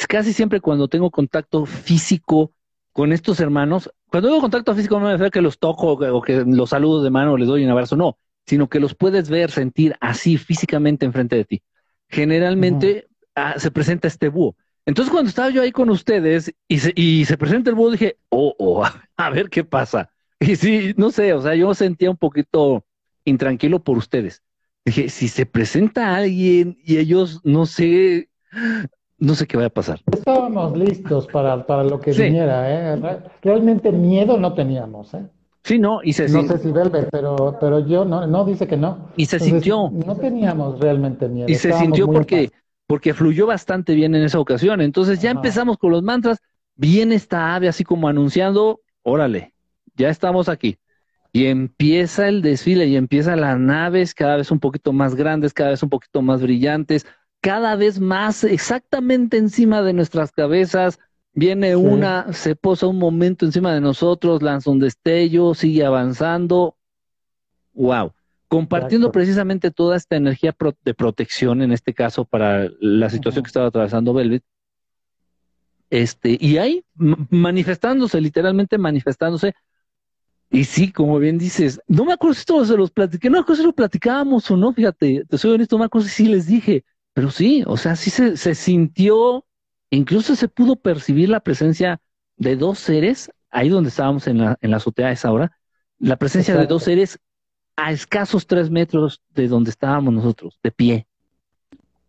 Casi siempre cuando tengo contacto físico con estos hermanos, cuando tengo contacto físico no me refiero que los toco o que los saludo de mano o les doy un abrazo, no, sino que los puedes ver, sentir así físicamente enfrente de ti. Generalmente ah, se presenta este búho. Entonces cuando estaba yo ahí con ustedes y se, y se presenta el búho, dije, oh, oh, [laughs] a ver qué pasa. Y sí, no sé, o sea, yo sentía un poquito intranquilo por ustedes. Dije, si se presenta alguien y ellos, no sé, no sé qué va a pasar. Estábamos listos para, para lo que viniera, ¿eh? Realmente miedo no teníamos, ¿eh? Sí, no, y se No sé si Velvet, pero, pero yo no, no dice que no. Y se sintió. No teníamos realmente miedo. Y se sintió porque, porque fluyó bastante bien en esa ocasión. Entonces ya empezamos con los mantras. Viene esta ave así como anunciando, órale, ya estamos aquí. Y empieza el desfile y empiezan las naves cada vez un poquito más grandes, cada vez un poquito más brillantes cada vez más exactamente encima de nuestras cabezas. Viene una, se posa un momento encima de nosotros, lanza un destello, sigue avanzando. Wow. Compartiendo precisamente toda esta energía de protección, en este caso, para la situación que estaba atravesando Velvet. Este, y ahí manifestándose, literalmente manifestándose. Y sí, como bien dices, no me acuerdo si esto se los platiqué, no me acuerdo si lo platicábamos o no, fíjate, te soy honesto, no me acuerdo si les dije, pero sí, o sea, sí se, se sintió, incluso se pudo percibir la presencia de dos seres, ahí donde estábamos en la, en la azotea a esa hora, la presencia de dos seres a escasos tres metros de donde estábamos nosotros, de pie.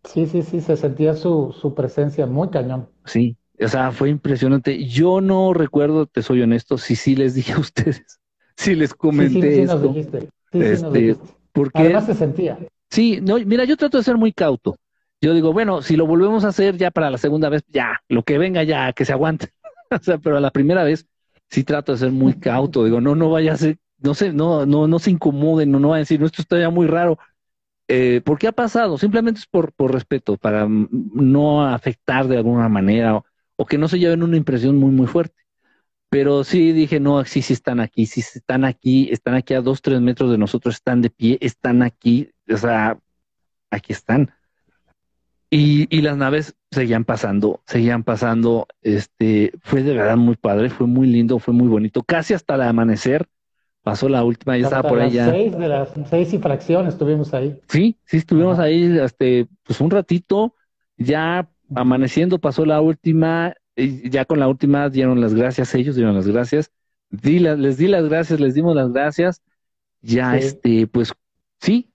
Sí, sí, sí, se sentía su, su presencia muy cañón. Sí, o sea, fue impresionante. Yo no recuerdo, te soy honesto, si sí les dije a [laughs] ustedes, si les comenté sí, sí, sí Nos dijiste. Este, dijiste. Porque, Además se sentía. Sí, no, mira, yo trato de ser muy cauto yo digo, bueno, si lo volvemos a hacer ya para la segunda vez, ya, lo que venga ya, que se aguante. [laughs] o sea, pero a la primera vez sí trato de ser muy cauto. Digo, no, no vaya a ser, no sé, no, no, no se incomoden, no, no vayan a decir, no, esto está ya muy raro. Eh, ¿Por qué ha pasado? Simplemente es por, por respeto, para no afectar de alguna manera o, o, que no se lleven una impresión muy, muy fuerte. Pero sí dije, no, sí, sí están aquí, sí están aquí, están aquí a dos, tres metros de nosotros, están de pie, están aquí, o sea, aquí están. Y, y las naves seguían pasando, seguían pasando, este, fue de verdad muy padre, fue muy lindo, fue muy bonito, casi hasta el amanecer, pasó la última, ya estaba por allá. Seis de las seis y fracciones estuvimos ahí. Sí, sí, estuvimos ahí, este, pues un ratito, ya amaneciendo pasó la última, y ya con la última dieron las gracias, ellos dieron las gracias, di les di las gracias, les dimos las gracias, ya este, pues sí,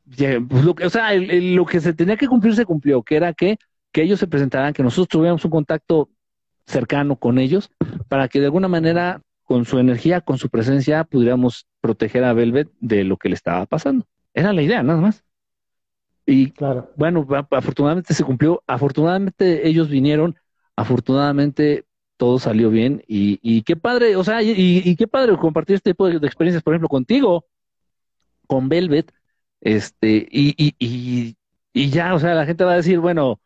pues, lo que, o sea, lo que se tenía que cumplir se cumplió, que era que, que ellos se presentaran, que nosotros tuviéramos un contacto cercano con ellos, para que de alguna manera, con su energía, con su presencia, pudiéramos proteger a Velvet de lo que le estaba pasando. Era la idea, nada más. Y claro. bueno, afortunadamente se cumplió, afortunadamente ellos vinieron, afortunadamente todo salió bien y, qué padre, o sea, y, y, qué padre compartir este tipo de experiencias, por ejemplo, contigo, con Velvet, este, y, y, y, ya, o sea, la gente va a decir, bueno,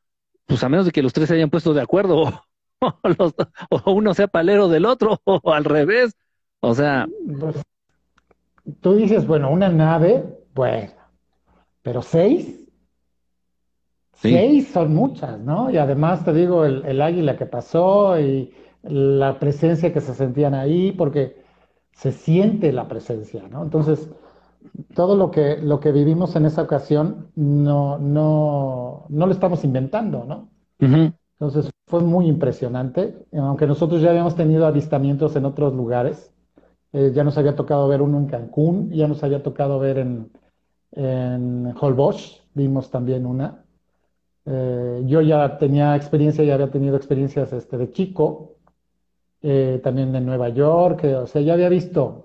pues a menos de que los tres se hayan puesto de acuerdo, [laughs] o, uno sea palero del otro, [laughs] o al revés, o sea. Pues, tú dices, bueno, una nave, bueno, pero seis, Seis son muchas, ¿no? Y además te digo, el, águila que pasó y la presencia que se sentían ahí, porque se siente la presencia, ¿no? Entonces, todo lo que, lo que vivimos en esa ocasión no, no, no lo estamos inventando, ¿no? Entonces, fue muy impresionante, aunque nosotros ya habíamos tenido avistamientos en otros lugares, eh, ya nos había tocado ver uno en Cancún, ya nos había tocado ver en, en Holbox, vimos también una. Eh, yo ya tenía experiencia, ya había tenido experiencias este, de chico, eh, también de Nueva York, eh, o sea, ya había visto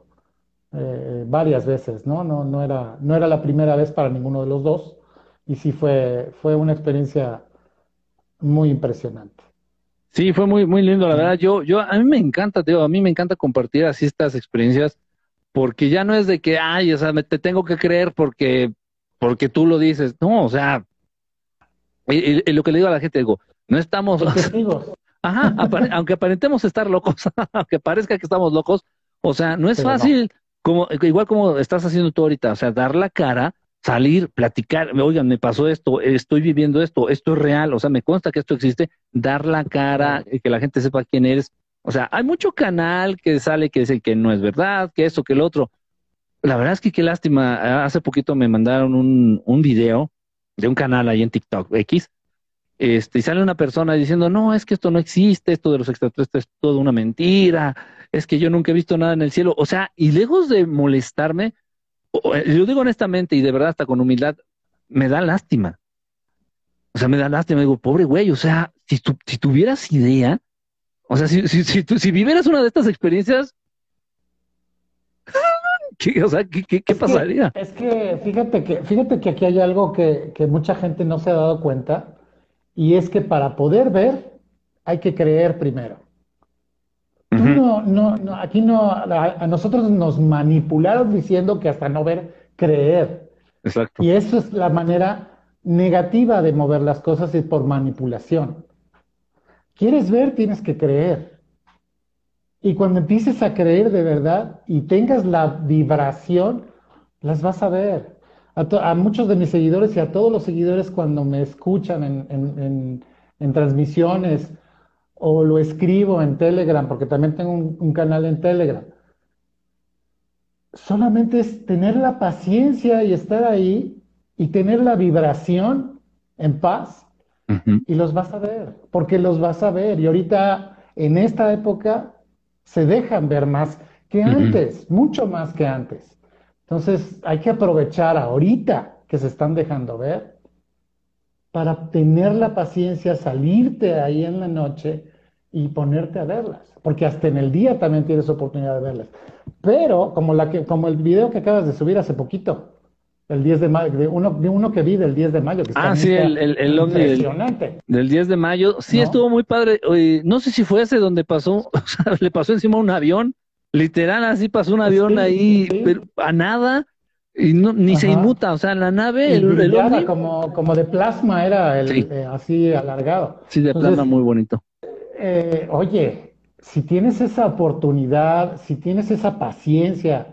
varias veces, ¿no? No, no, era, no era la primera vez para ninguno de los dos, y sí fue, fue una experiencia muy impresionante. Sí, fue muy, muy lindo, la verdad. Yo, yo, a mí me encanta, tío, a mí me encanta compartir así estas experiencias, porque ya no es de que, ay, o sea, me, te tengo que creer porque, porque tú lo dices. No, o sea, y, lo que le digo a la gente, digo, no estamos... [laughs] Ajá, aunque aparentemos estar locos, [laughs] aunque parezca que estamos locos, o sea, no es fácil, como igual como estás haciendo tú ahorita, o sea, dar la cara, salir, platicar, oigan, me pasó esto, estoy viviendo esto, esto es real, o sea, me consta que esto existe, dar la cara, que la gente sepa quién eres. O sea, hay mucho canal que sale que dice que no es verdad, que eso, que el otro. La verdad es que qué lástima, hace poquito me mandaron un, un video de un canal ahí en TikTok X, este, y sale una persona diciendo, no, es que esto no existe, esto de los extraterrestres es todo una mentira, es que yo nunca he visto nada en el cielo. O sea, y lejos de molestarme, yo digo honestamente y de verdad hasta con humildad, me da lástima. O sea, me da lástima, digo, pobre güey, o sea, si, tu, si tuvieras idea, o sea, si, si, si, si vivieras una de estas experiencias, ¿Qué, o sea, ¿qué, pasaría? es que fíjate que fíjate que aquí hay algo que, mucha gente no se ha dado cuenta y es que para poder ver hay que creer primero. no, no, no, aquí no, a, nosotros nos manipularon diciendo que hasta no ver, creer. Exacto. Y eso es la manera negativa de mover las cosas y por manipulación. ¿Quieres ver? Tienes que creer. Y cuando empieces a creer de verdad y tengas la vibración, las vas a ver. A, muchos de mis seguidores y a todos los seguidores cuando me escuchan en, transmisiones o lo escribo en Telegram, porque también tengo un, canal en Telegram, solamente es tener la paciencia y estar ahí y tener la vibración en paz y los vas a ver, porque los vas a ver. Y ahorita, en esta época, se dejan ver más que antes, mucho más que antes. Entonces hay que aprovechar ahorita que se están dejando ver para tener la paciencia, salirte ahí en la noche y ponerte a verlas, porque hasta en el día también tienes oportunidad de verlas. Pero como, la que, como el video que acabas de subir hace poquito, el 10 de mayo, de uno, de uno que vi del 10 de mayo. Que ah, sí, el, el, el impresionante. Del, 10 de mayo. Sí, estuvo muy padre. no sé si fue ese donde pasó, [laughs] o sea, le pasó encima un avión. Literal, así pasó un avión ahí, Pero a nada, y no, ni se inmuta. O sea, la nave, el, el como, como de plasma era el, eh, así alargado. Sí, de plasma muy bonito. Eh, oye, si tienes esa oportunidad, si tienes esa paciencia,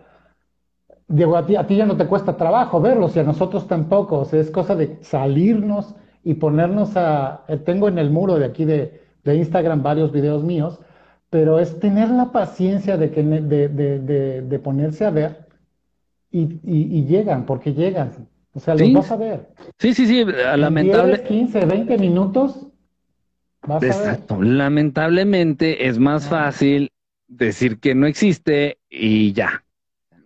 digo, a ti, a ti ya no te cuesta trabajo verlos y a nosotros tampoco, o sea, es cosa de salirnos y ponernos a, eh, tengo en el muro de aquí de, de Instagram varios videos míos, pero es tener la paciencia de, que, de, de, de ponerse a ver y, y, llegan, porque llegan. O sea, los vas a ver. Sí, sí, sí, lamentable. 10, 15, 20 minutos. Vas Exacto. A ver. Lamentablemente es más fácil decir que no existe y ya.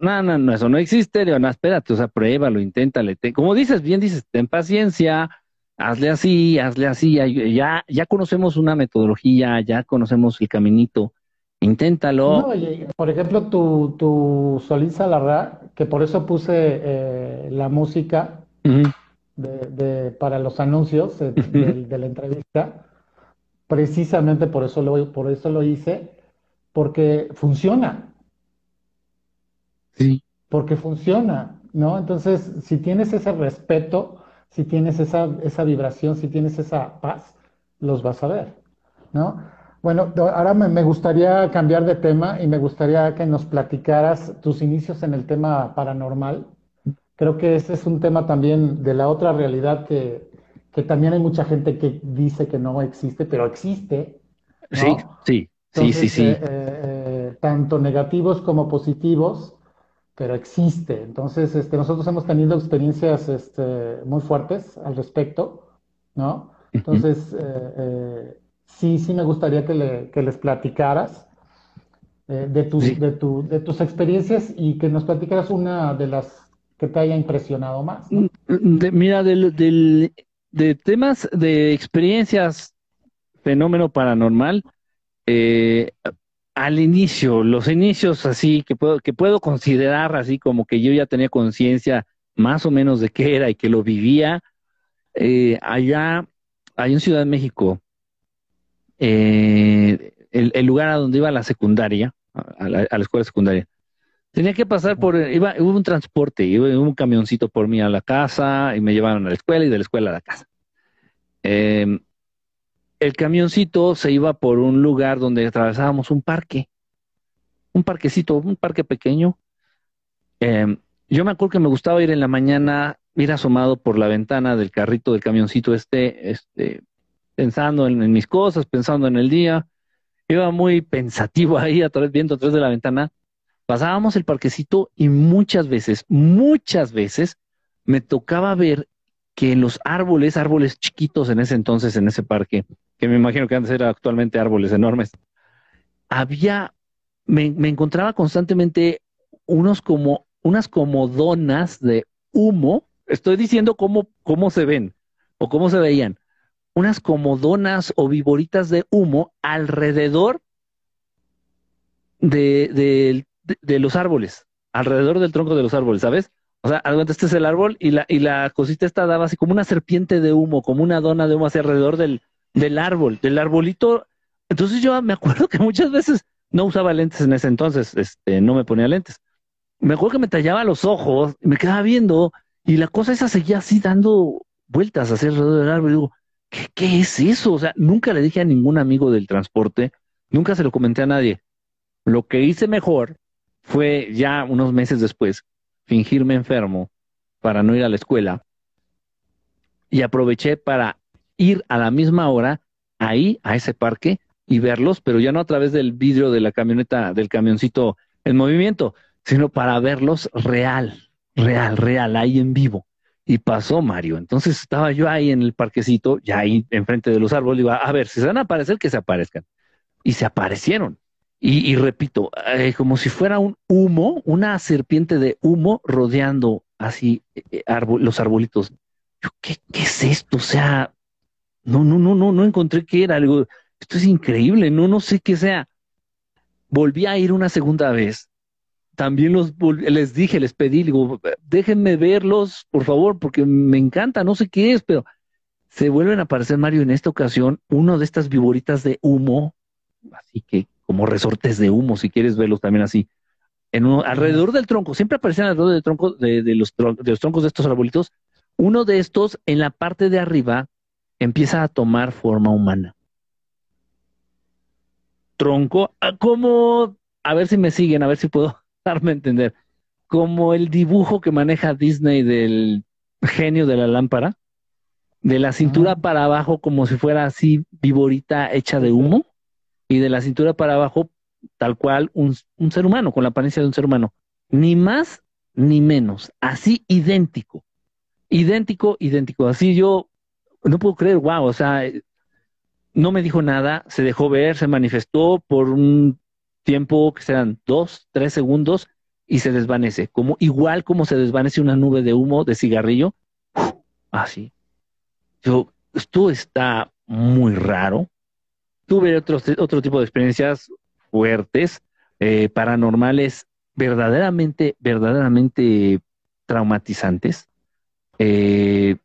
No, no, no, eso no existe, Leona, espérate, o sea, pruébalo, inténtale. como dices, bien dices, ten paciencia, hazle así, hazle así, ya, ya conocemos una metodología, ya conocemos el caminito, inténtalo. por ejemplo, tu, tu Solín Salarra, que por eso puse eh, la música de, para los anuncios de, de, la entrevista, precisamente por eso, lo, por eso lo hice, porque funciona. Sí. Porque funciona, ¿no? Entonces, si tienes ese respeto, si tienes esa, esa vibración, si tienes esa paz, los vas a ver, ¿no? Bueno, ahora me, gustaría cambiar de tema y me gustaría que nos platicaras tus inicios en el tema paranormal. Creo que ese es un tema también de la otra realidad que, que también hay mucha gente que dice que no existe, pero existe. Sí, sí, sí, sí, sí. Eh, eh, tanto negativos como positivos pero existe. Entonces, este, nosotros hemos tenido experiencias este, muy fuertes al respecto, ¿no? Entonces, eh, eh, sí, sí me gustaría que, le, que les platicaras eh, de, tus, de, tu, de tus experiencias y que nos platicaras una de las que te haya impresionado más. ¿no? Mm, mira, del, del, de temas de experiencias, fenómeno paranormal, eh, al inicio, los inicios así que puedo, que puedo considerar así como que yo ya tenía conciencia más o menos de qué era y que lo vivía, eh, allá, hay en Ciudad de México, eh, el, lugar a donde iba la secundaria, a la, escuela secundaria, tenía que pasar por, iba, hubo un transporte, iba un camioncito por mí a la casa y me llevaron a la escuela y de la escuela a la casa. Eh, el camioncito se iba por un lugar donde atravesábamos un parque, un parquecito, un parque pequeño. Em, yo me acuerdo que me gustaba ir en la mañana, ir asomado por la ventana del carrito del camioncito este, este pensando en, mis cosas, pensando en el día. Iba muy pensativo [laughs] ahí, a través, viendo a través de la ventana. Pasábamos el parquecito y muchas veces, muchas veces me tocaba ver que en los árboles, árboles chiquitos en ese entonces, en ese parque, que me imagino que antes eran actualmente árboles enormes, había, me, encontraba constantemente unos como, unas como donas de humo, estoy diciendo cómo, cómo se ven o cómo se veían, unas como donas o viboritas de humo alrededor de, de, los árboles, alrededor del tronco de los árboles, ¿sabes? O sea, este es el árbol y la, y la cosita esta daba así como una serpiente de humo, como una dona de humo hacia alrededor del, del árbol, del arbolito. Entonces yo me acuerdo que muchas veces no usaba lentes en ese entonces, este, no me ponía lentes. Me acuerdo que me tallaba los ojos, me quedaba viendo y la cosa esa seguía así dando vueltas hacia alrededor del árbol. Y digo, ¿qué, ¿qué es eso? O sea, nunca le dije a ningún amigo del transporte, nunca se lo comenté a nadie. Lo que hice mejor fue ya unos meses después fingirme enfermo para no ir a la escuela y aproveché para ir a la misma hora ahí, a ese parque, y verlos, pero ya no a través del vidrio de la camioneta, del camioncito en movimiento, sino para verlos real, real, real, ahí en vivo. Y pasó Mario. Entonces estaba yo ahí en el parquecito, ya ahí enfrente de los árboles, iba a ver, si se van a aparecer, que se aparezcan. Y se aparecieron. Y, repito, eh, como si fuera un humo, una serpiente de humo rodeando así eh, los arbolitos. ¿qué, ¿qué, es esto? O sea, no, no, no, no, no encontré qué era. Algo, esto es increíble, no, no sé qué sea. Volví a ir una segunda vez. También los les dije, les pedí, digo, déjenme verlos, por favor, porque me encanta, no sé qué es, pero se vuelven a aparecer, Mario, en esta ocasión, uno de estas viboritas de humo, así que como resortes de humo, si quieres verlos también así, en alrededor del tronco, siempre aparecen alrededor del tronco, de, de, los, de los troncos de estos arbolitos, uno de estos en la parte de arriba empieza a tomar forma humana. tronco, ah, como, a ver si me siguen, a ver si puedo [laughs] darme a entender, como el dibujo que maneja Disney del genio de la lámpara, de la cintura para abajo como si fuera así viborita hecha de humo, y de la cintura para abajo tal cual un, un ser humano, con la apariencia de un ser humano. Ni más ni menos, así idéntico, idéntico, idéntico. Así yo no puedo creer, wow, o sea, no me dijo nada, se dejó ver, se manifestó por un tiempo que serán dos, tres segundos y se desvanece, como igual como se desvanece una nube de humo de cigarrillo, así. Yo, esto está muy raro. Tuve otros, otro tipo de experiencias fuertes, eh, paranormales, verdaderamente, verdaderamente traumatizantes. Eh,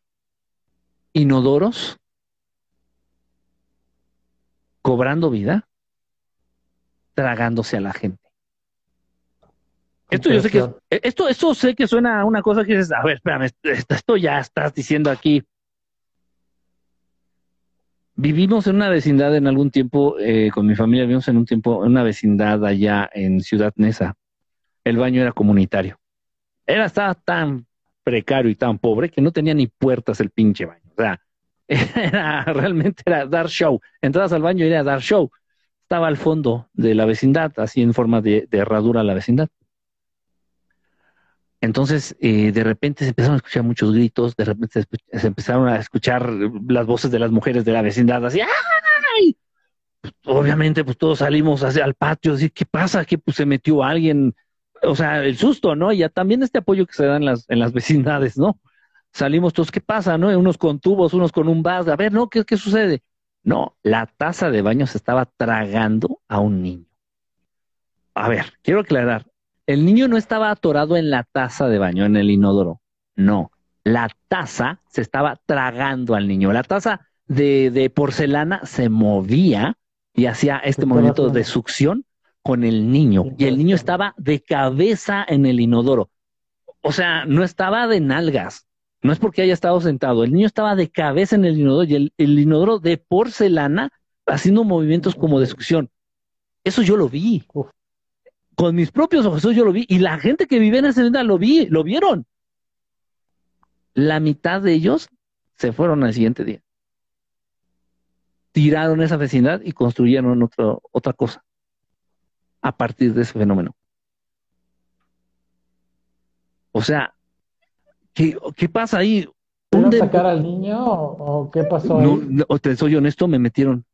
inodoros cobrando vida, tragándose a la gente. Esto yo sé que esto, esto sé que suena a una cosa que dices, a ver, espérame, esto ya estás diciendo aquí. Vivimos en una vecindad en algún tiempo, eh, con mi familia vivimos en un tiempo, en una vecindad allá en Ciudad Neza. El baño era comunitario. Era, estaba tan precario y tan pobre que no tenía ni puertas el pinche baño. O sea, [laughs] era, realmente era dar show. Entradas al baño y era dar show. Estaba al fondo de la vecindad, así en forma de, herradura la vecindad. Entonces, eh, de repente se empezaron a escuchar muchos gritos, de repente se, empezaron a escuchar las voces de las mujeres de la vecindad, así, ¡ay! Pues, obviamente, pues todos salimos hacia el patio, así, ¿qué pasa? ¿Qué pues, se metió alguien? O sea, el susto, ¿no? Y ya también este apoyo que se da en las, en las vecindades, ¿no? Salimos todos, ¿qué pasa? ¿No? Unos con tubos, unos con un vaso, a ver, ¿no? ¿Qué, qué sucede? No, la taza de baño se estaba tragando a un niño. A ver, quiero aclarar, el niño no estaba atorado en la taza de baño, en el inodoro, no, la taza se estaba tragando al niño, la taza de, de porcelana se movía y hacía este movimiento de succión con el niño, y el niño estaba de cabeza en el inodoro. O sea, no estaba de nalgas, no es porque haya estado sentado, el niño estaba de cabeza en el inodoro y el, inodoro de porcelana haciendo movimientos como de succión. Eso yo lo vi. Con mis propios ojos, eso yo lo vi. Y la gente que vive en esa vecindad lo vi, lo vieron. La mitad de ellos se fueron al siguiente día. Tiraron esa vecindad y construyeron otro, otra cosa a partir de ese fenómeno. O sea, ¿Qué, pasa ahí? ¿Un sacar al niño o, qué pasó? No, te soy honesto, me metieron.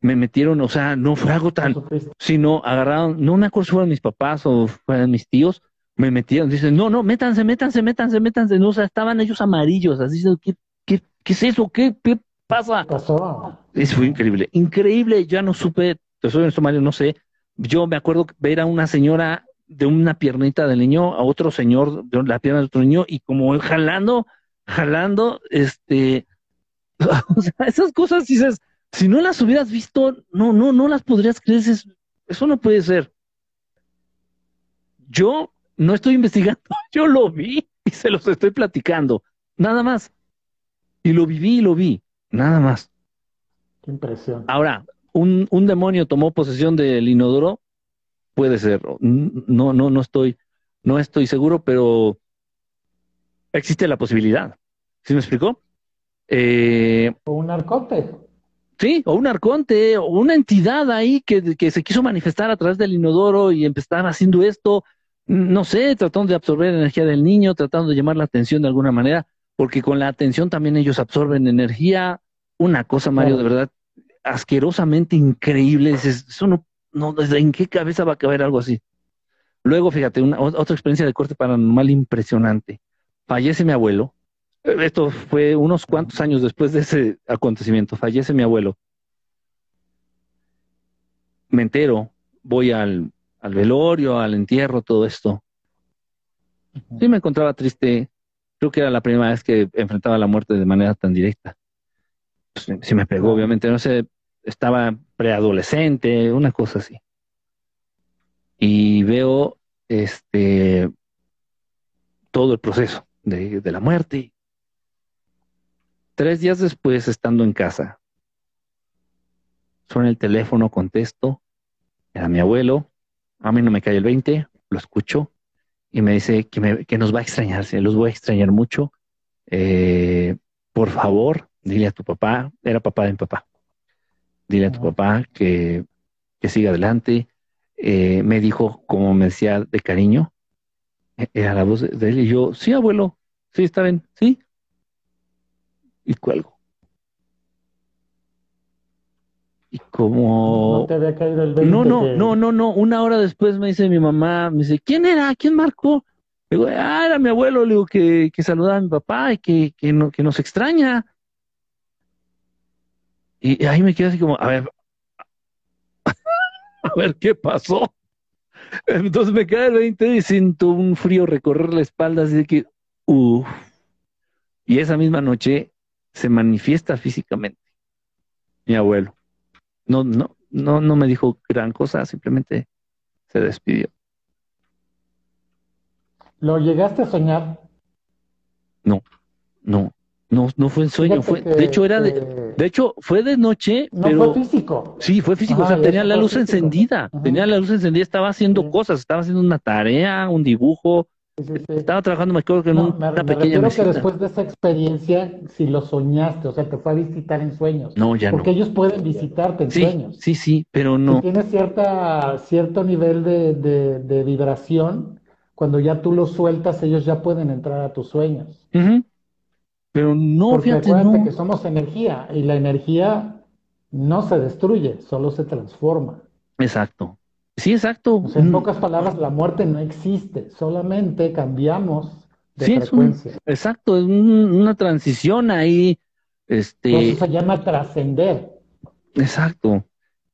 Me metieron, o sea, no fue algo tan. Sino agarraron, no me acuerdo si fueron mis papás o fueron mis tíos, me metieron. Dicen, no, no, métanse, métanse, métanse, métanse. No, o sea, estaban ellos amarillos. Así, ¿qué, qué, qué es eso? ¿Qué, qué pasa? pasó? Eso fue increíble. Increíble, ya no supe, te soy honesto, Mario, no sé. Yo me acuerdo ver a una señora de una piernita del niño a otro señor de la pierna de otro niño y como jalando, jalando, este, [laughs] o sea, esas cosas dices, si no las hubieras visto, no, no, no las podrías creer, eso no puede ser. Yo no estoy investigando, [laughs] yo lo vi y se los estoy platicando, nada más. Y lo viví y lo vi, nada más. Qué impresión. Ahora, un, un demonio tomó posesión del inodoro, puede ser. No, no, no estoy, no estoy seguro, pero existe la posibilidad. ¿Sí me explicó? Eh, o un arconte. Sí, o un arconte, o una entidad ahí que, que se quiso manifestar a través del inodoro y empezar haciendo esto, no sé, tratando de absorber energía del niño, tratando de llamar la atención de alguna manera, porque con la atención también ellos absorben energía. Una cosa, Mario, de verdad, asquerosamente increíble. Eso no no, ¿desde en qué cabeza va a caber algo así? Luego, fíjate, una, otra experiencia de corte paranormal impresionante. Fallece mi abuelo. Esto fue unos cuantos años después de ese acontecimiento. Fallece mi abuelo. Me entero, voy al, al velorio, al entierro, todo esto. Sí me encontraba triste. Creo que era la primera vez que enfrentaba la muerte de manera tan directa. Pues, sí me pegó, obviamente. No sé, estaba preadolescente, una cosa así. Y veo este todo el proceso de, de la muerte. Tres días después, estando en casa, suena el teléfono, contesto, era mi abuelo, a mí no me cae el 20, lo escucho y me dice que, me, que nos va a extrañar, se los voy a extrañar mucho. Eh, por favor, dile a tu papá, era papá de mi papá, dile a tu papá que, que siga adelante. Eh, me dijo, como me decía de cariño, e-, era la voz de él y yo, sí, abuelo, sí, está bien, sí. Y cuelgo. Y como... No te había caído el 20 No, no, que- no, no, no. Una hora después me dice mi mamá, me dice, ¿quién era? ¿Quién marcó? Le digo, ah, era mi abuelo, le digo, que, que saludaba a mi papá y que, que, no, que nos extraña. Y ahí me quedé así como, a ver, [laughs] a ver qué pasó. Entonces me cae el 20 y siento un frío recorrer la espalda, así de que, uff. Y esa misma noche se manifiesta físicamente mi abuelo. No, no, no, no me dijo gran cosa, simplemente se despidió. ¿Lo llegaste a soñar? No, no, no fue en sueño, Fíjate fue, que- de hecho era de, que de hecho fue de noche, No pero fue físico. sí, fue físico, Ajá, o sea, tenía la luz físico. encendida, Ajá. tenía la luz encendida, estaba haciendo Sí. cosas, estaba haciendo una tarea, un dibujo, Sí, sí, sí. estaba trabajando, me acuerdo que en No, un- me, una me pequeña que después de esa experiencia, si lo soñaste, o sea, te fue a visitar en sueños. No, ya Porque no. ellos pueden visitarte en sueños. sí, sí, pero Si no. tienes cierta, cierto nivel de, de- de vibración, cuando ya tú los sueltas, ellos ya pueden entrar a tus sueños. Pero no, Porque fíjate, acuérdate no. que somos energía y la energía no se destruye, solo se transforma. Exacto. Sí, exacto. O sea, en Mm, pocas palabras, la muerte no existe, solamente cambiamos de Sí, es un- frecuencia. exacto, es un- una transición ahí, este, eso se llama trascender. exacto.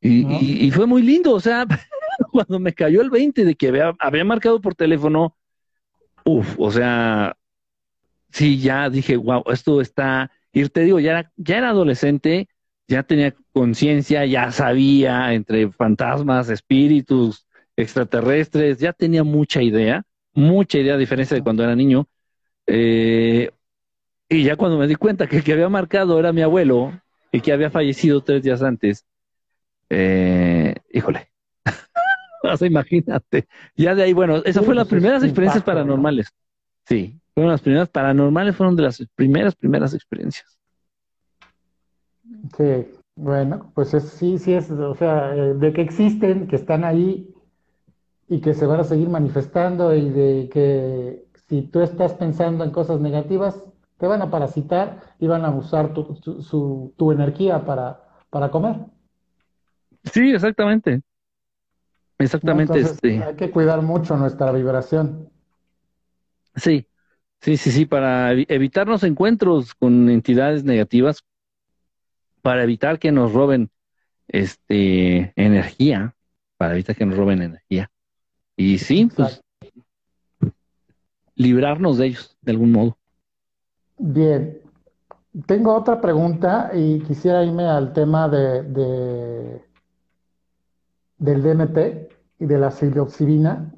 Y, ¿No? y- y fue muy lindo, o sea, [laughs] cuando me cayó el 20 de que había, había marcado por teléfono, uff, o sea, sí, ya dije, wow, esto está, y te digo, ya era, ya era adolescente, ya tenía conciencia, ya sabía entre fantasmas, espíritus, extraterrestres, ya tenía mucha idea, mucha idea, a diferencia de cuando era niño. Eh, y ya cuando me di cuenta que el que había marcado era mi abuelo y que había fallecido tres días antes, eh, híjole, [laughs] o sea, imagínate. Ya de ahí, bueno, esas Sí, fueron las pues es primeras experiencias paranormales. Sí, fueron las primeras paranormales, fueron de las primeras, primeras experiencias. Sí, bueno, pues es, sí, sí es, o sea, eh, de que existen, que están ahí y que se van a seguir manifestando y de que si tú estás pensando en cosas negativas, te van a parasitar y van a usar tu, tu, su- tu energía para, para comer. Sí, exactamente. Exactamente, Entonces, este. hay que cuidar mucho nuestra vibración. Sí, sí, sí, sí, para evi- evitarnos encuentros con entidades negativas, para evitar que nos roben este energía, para evitar que nos roben energía. Y sí, pues librarnos de ellos de algún modo. Bien, tengo otra pregunta y quisiera irme al tema de, de- del DMT y de la psilocibina.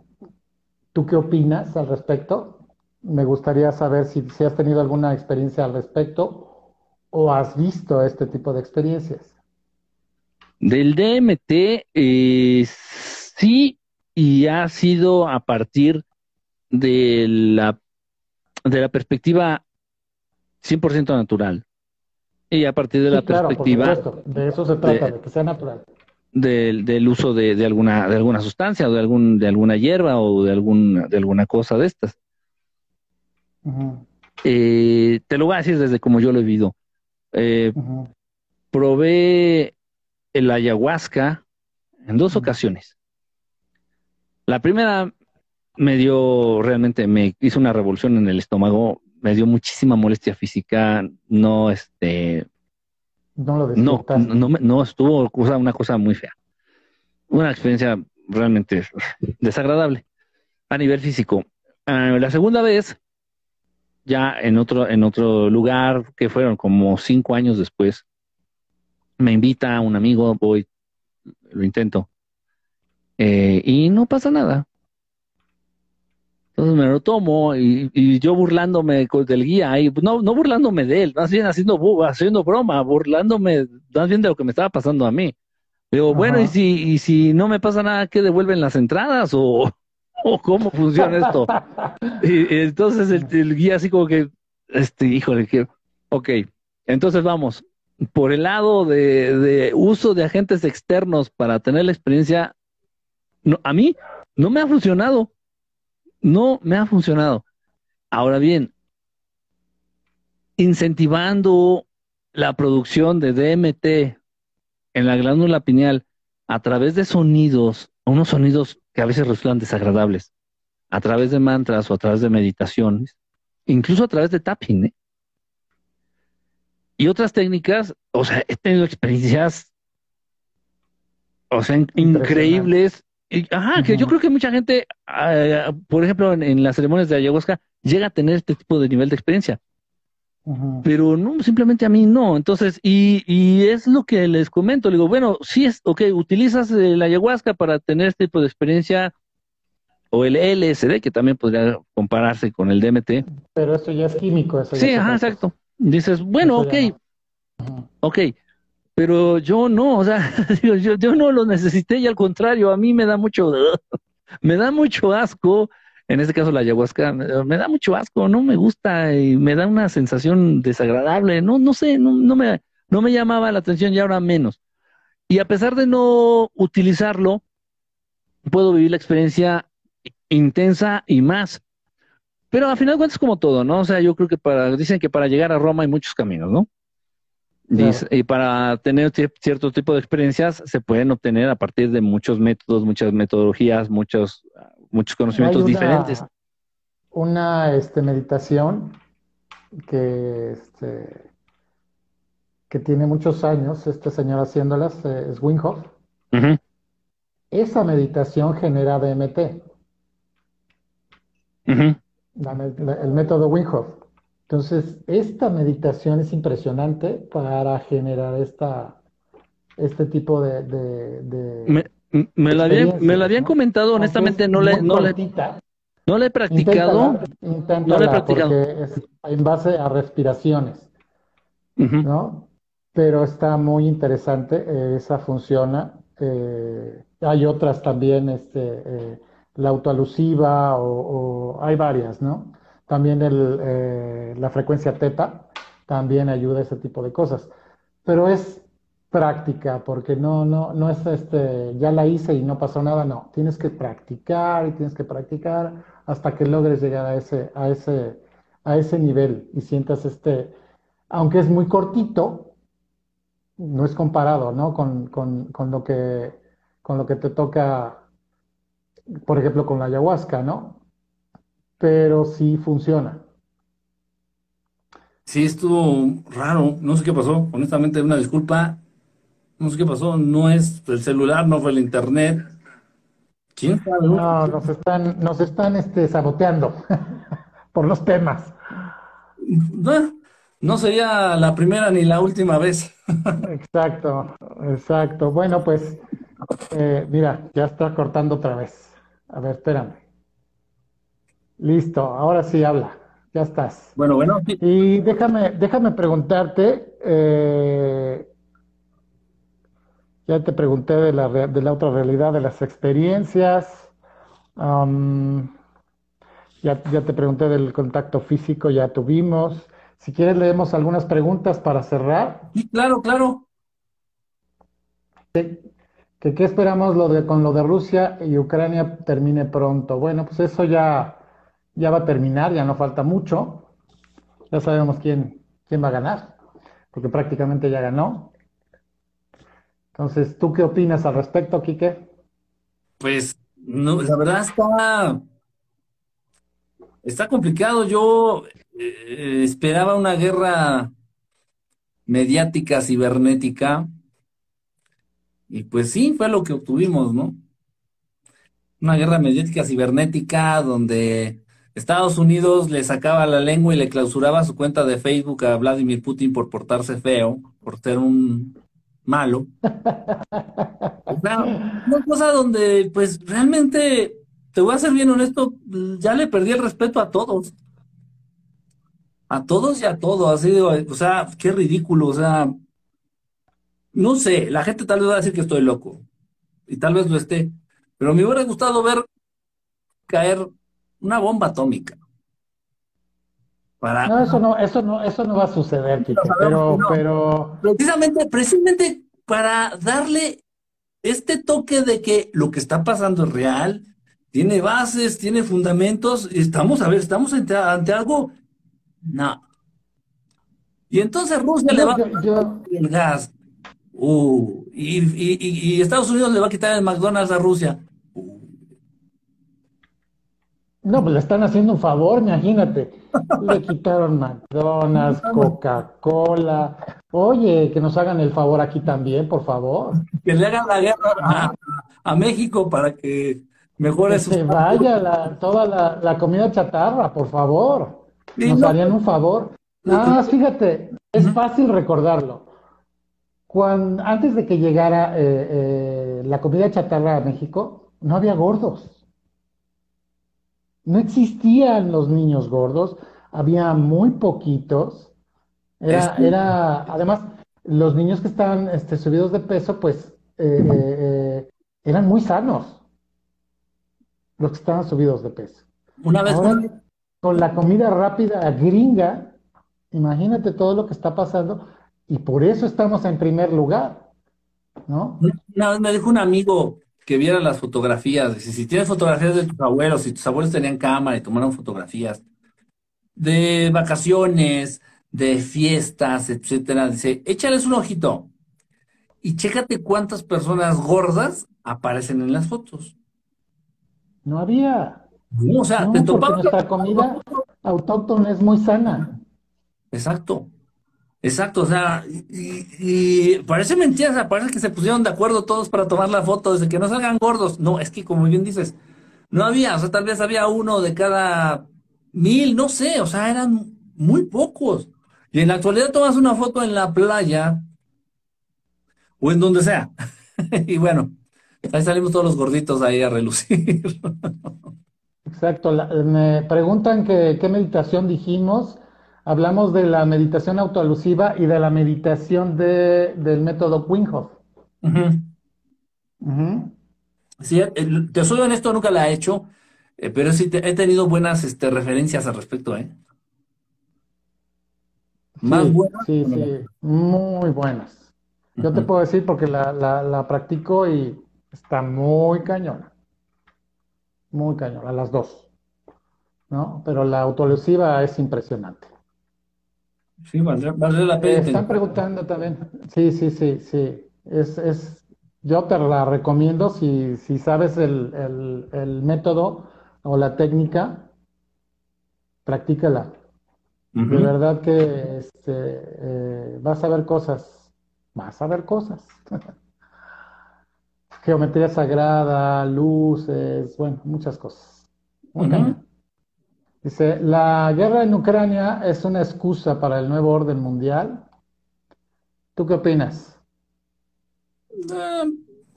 ¿Tú qué opinas al respecto? Me gustaría saber si, si has tenido alguna experiencia al respecto o has visto este tipo de experiencias. Del DMT, eh, sí, y ha sido a partir de la, de la perspectiva 100% natural. Y a partir de la claro, perspectiva de eso se trata, de- de que sea natural. del, del uso de, de alguna, de alguna sustancia o de algún, de alguna hierba o de algún, de alguna cosa de estas. Eh, te lo voy a decir desde como yo lo he vivido. Eh, probé el ayahuasca en dos ocasiones. La primera me dio, realmente me hizo una revolución en el estómago, me dio muchísima molestia física, no, este, No lo no, no, estuvo cosa- una cosa muy fea. Una experiencia realmente desagradable a nivel físico. Ah, la segunda vez, ya en otro, en otro lugar, que fueron como cinco años después, me invita un amigo, voy, lo intento, eh, y no pasa nada. Entonces me lo tomo y, y yo burlándome del guía, y no, no burlándome de él, más bien haciendo, haciendo broma, burlándome más bien de lo que me estaba pasando a mí. Digo, bueno, ¿y si, y si no me pasa nada, ¿qué devuelven las entradas? ¿O, cómo funciona esto? [laughs] y, entonces el, guía así como que, este, híjole, que, ok, entonces vamos, por el lado de, de uso de agentes externos para tener la experiencia, no, a mí no me ha funcionado, no me ha funcionado. Ahora bien, incentivando la producción de DMT en la glándula pineal a través de sonidos, unos sonidos que a veces resultan desagradables, a través de mantras o a través de meditaciones, incluso a través de tapping. ¿eh? Y otras técnicas, o sea, he tenido experiencias, o sea, increíbles. ajá, que yo creo que mucha gente, ah, por ejemplo, en, las ceremonias de ayahuasca, llega a tener este tipo de nivel de experiencia. Pero no, simplemente a mí no. Entonces, y, y es lo que les comento. Le digo, bueno, sí es, ok, utilizas la ayahuasca para tener este tipo de experiencia, o el LSD, que también podría compararse con el DMT. Pero eso ya es químico. Eso sí, ajá, exacto. Dices, bueno, ok, ok, pero yo no, o sea, [laughs] yo, yo no lo necesité y al contrario, a mí me da mucho, [laughs] me da mucho asco en este caso la ayahuasca, me da mucho asco, no me gusta y me da una sensación desagradable, no, no sé, no, no, me, no me llamaba la atención y ahora menos. Y a pesar de no utilizarlo, puedo vivir la experiencia intensa y más. Pero al final de cuentas como todo, ¿no? O sea, yo creo que para, dicen que para llegar a Roma hay muchos caminos, ¿no? y para tener cierto tipo de experiencias se pueden obtener a partir de muchos métodos, muchas metodologías, muchos muchos conocimientos diferentes. Una este, meditación que, este, que tiene muchos años, este señor haciéndolas, eh, es Wim Esa meditación genera DMT. el método Wim Entonces, esta meditación es impresionante para generar esta, este tipo de, me la, habían, me la habían comentado, honestamente no le, no, le, no le he practicado. no le he practicado. Porque es en base a respiraciones, ¿no? Pero está muy interesante, eh, esa funciona. Eh, hay otras también, este, eh, la autoalusiva o, o, hay varias, ¿no? También el, la frecuencia teta también ayuda a ese tipo de cosas. Pero es práctica, porque no, no, no es este, ya la hice y no pasó nada, no, tienes que practicar y tienes que practicar hasta que logres llegar a ese, a ese, a ese nivel y sientas este, aunque es muy cortito, no es comparado, ¿no? Con, con, con lo que, con lo que te toca, por ejemplo, con la ayahuasca, ¿no? Pero sí funciona. Sí, estuvo raro, no sé qué pasó, honestamente, una disculpa, no sé qué pasó, no es el celular, no fue el internet. ¿Quién sabe? No, nos están, nos están este, saboteando [laughs] por los temas. No, sería la primera ni la última vez. [laughs] exacto, exacto. Bueno, pues, eh, mira, ya está cortando otra vez. A ver, espérame. Listo, ahora sí habla. Ya estás. Bueno, bueno. Y déjame, déjame preguntarte, eh, ya te pregunté de la, de la otra realidad, de las experiencias. ya, ya te pregunté del contacto físico, ya tuvimos. Si quieres, leemos algunas preguntas para cerrar. Sí, claro, claro. ¿Qué, qué esperamos lo de, con lo de Rusia y Ucrania termine pronto? Bueno, pues eso ya, ya va a terminar, ya no falta mucho. Ya sabemos quién, quién va a ganar, porque prácticamente ya ganó. Entonces, ¿tú qué opinas al respecto, Quique? Pues, no, la verdad está, está complicado. Yo eh, esperaba una guerra mediática, cibernética, y pues sí, fue lo que obtuvimos, ¿no? Una guerra mediática cibernética donde Estados Unidos le sacaba la lengua y le clausuraba su cuenta de Facebook a Vladimir Putin por portarse feo, por ser un malo. una cosa donde, pues, realmente, te voy a ser bien honesto, ya le perdí el respeto a todos. A todos y a todos, así o sea, qué ridículo, o sea, no sé, la gente tal vez va a decir que estoy loco, y tal vez lo esté, pero me hubiera gustado ver caer una bomba atómica. Para... No, eso no, eso no, eso no va a suceder, pero, pero... Precisamente, precisamente para darle este toque de que lo que está pasando es real, tiene bases, tiene fundamentos, estamos, a ver, estamos ante, algo, no. Y entonces Rusia le va a quitar el gas, uh, y, Estados Unidos le va a quitar el McDonald's a Rusia. No, pues le están haciendo un favor, imagínate. Le quitaron McDonald's, Coca-Cola. Oye, que nos hagan el favor aquí también, por favor. Que le hagan la guerra a, México para que mejore que Se vaya toda la, comida chatarra, por favor. Nos harían un favor. Nada más, fíjate, es fácil recordarlo. Cuando, antes de que llegara eh, eh, la comida chatarra a México, no había gordos. No existían los niños gordos, había muy poquitos. Era, era, además, los niños que estaban este, subidos de peso, pues eh, eh, eh, eran muy sanos. Los que estaban subidos de peso. Una vez con la comida rápida gringa, imagínate todo lo que está pasando, y por eso estamos en primer lugar, ¿no? Una vez me dijo un amigo, que viera las fotografías. si tienes fotografías de tus abuelos, si tus abuelos tenían cámara y tomaron fotografías de vacaciones, de fiestas, etcétera, dice, échales un ojito y chécate cuántas personas gordas aparecen en las fotos. No había. o sea, te Nuestra comida autóctona es muy sana. Exacto. Exacto, o sea, y, parece mentira, o sea, parece que se pusieron de acuerdo todos para tomar la foto, desde que no salgan gordos. No, es que como bien dices, no había, o sea, tal vez había uno de cada mil, no sé, o sea, eran muy pocos. Y en la actualidad tomas una foto en la playa o en donde sea. [laughs] y bueno, ahí salimos todos los gorditos ahí a relucir. [laughs] Exacto, me preguntan que, qué meditación dijimos hablamos de la meditación autoalusiva y de la meditación de, del método Wim Sí, te soy honesto, nunca la he hecho, eh, pero sí he tenido buenas este, referencias al respecto, ¿eh? Más buenas. Sí, sí, muy buenas. Yo te puedo decir porque la, la, la practico y está muy cañona. Muy cañona, las dos. ¿no? Pero la autoalusiva es impresionante. Sí, vale, la pena. están preguntando también. Sí, sí, sí, sí. Es, es, yo te la recomiendo si, si sabes el, el, método o la técnica, practícala. De verdad que este, eh, vas a ver cosas, vas a ver cosas. [laughs] Geometría sagrada, luces, bueno, muchas cosas. Dice, la guerra en Ucrania es una excusa para el nuevo orden mundial. ¿Tú qué opinas? Eh,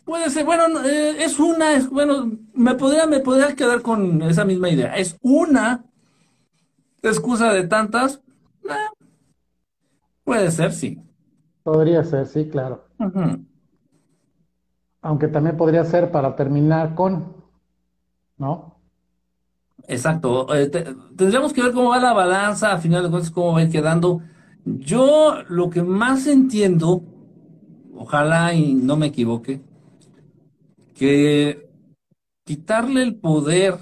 puede ser, bueno, eh, es una, es, bueno, me podría, me podría quedar con esa misma idea. Es una excusa de tantas. Eh, puede ser, sí. Podría ser, sí, claro. Aunque también podría ser para terminar con, ¿no? Exacto. Eh, tendríamos que ver cómo va la balanza, a final de cuentas, cómo va quedando. Yo lo que más entiendo, ojalá y no me equivoque, que quitarle el poder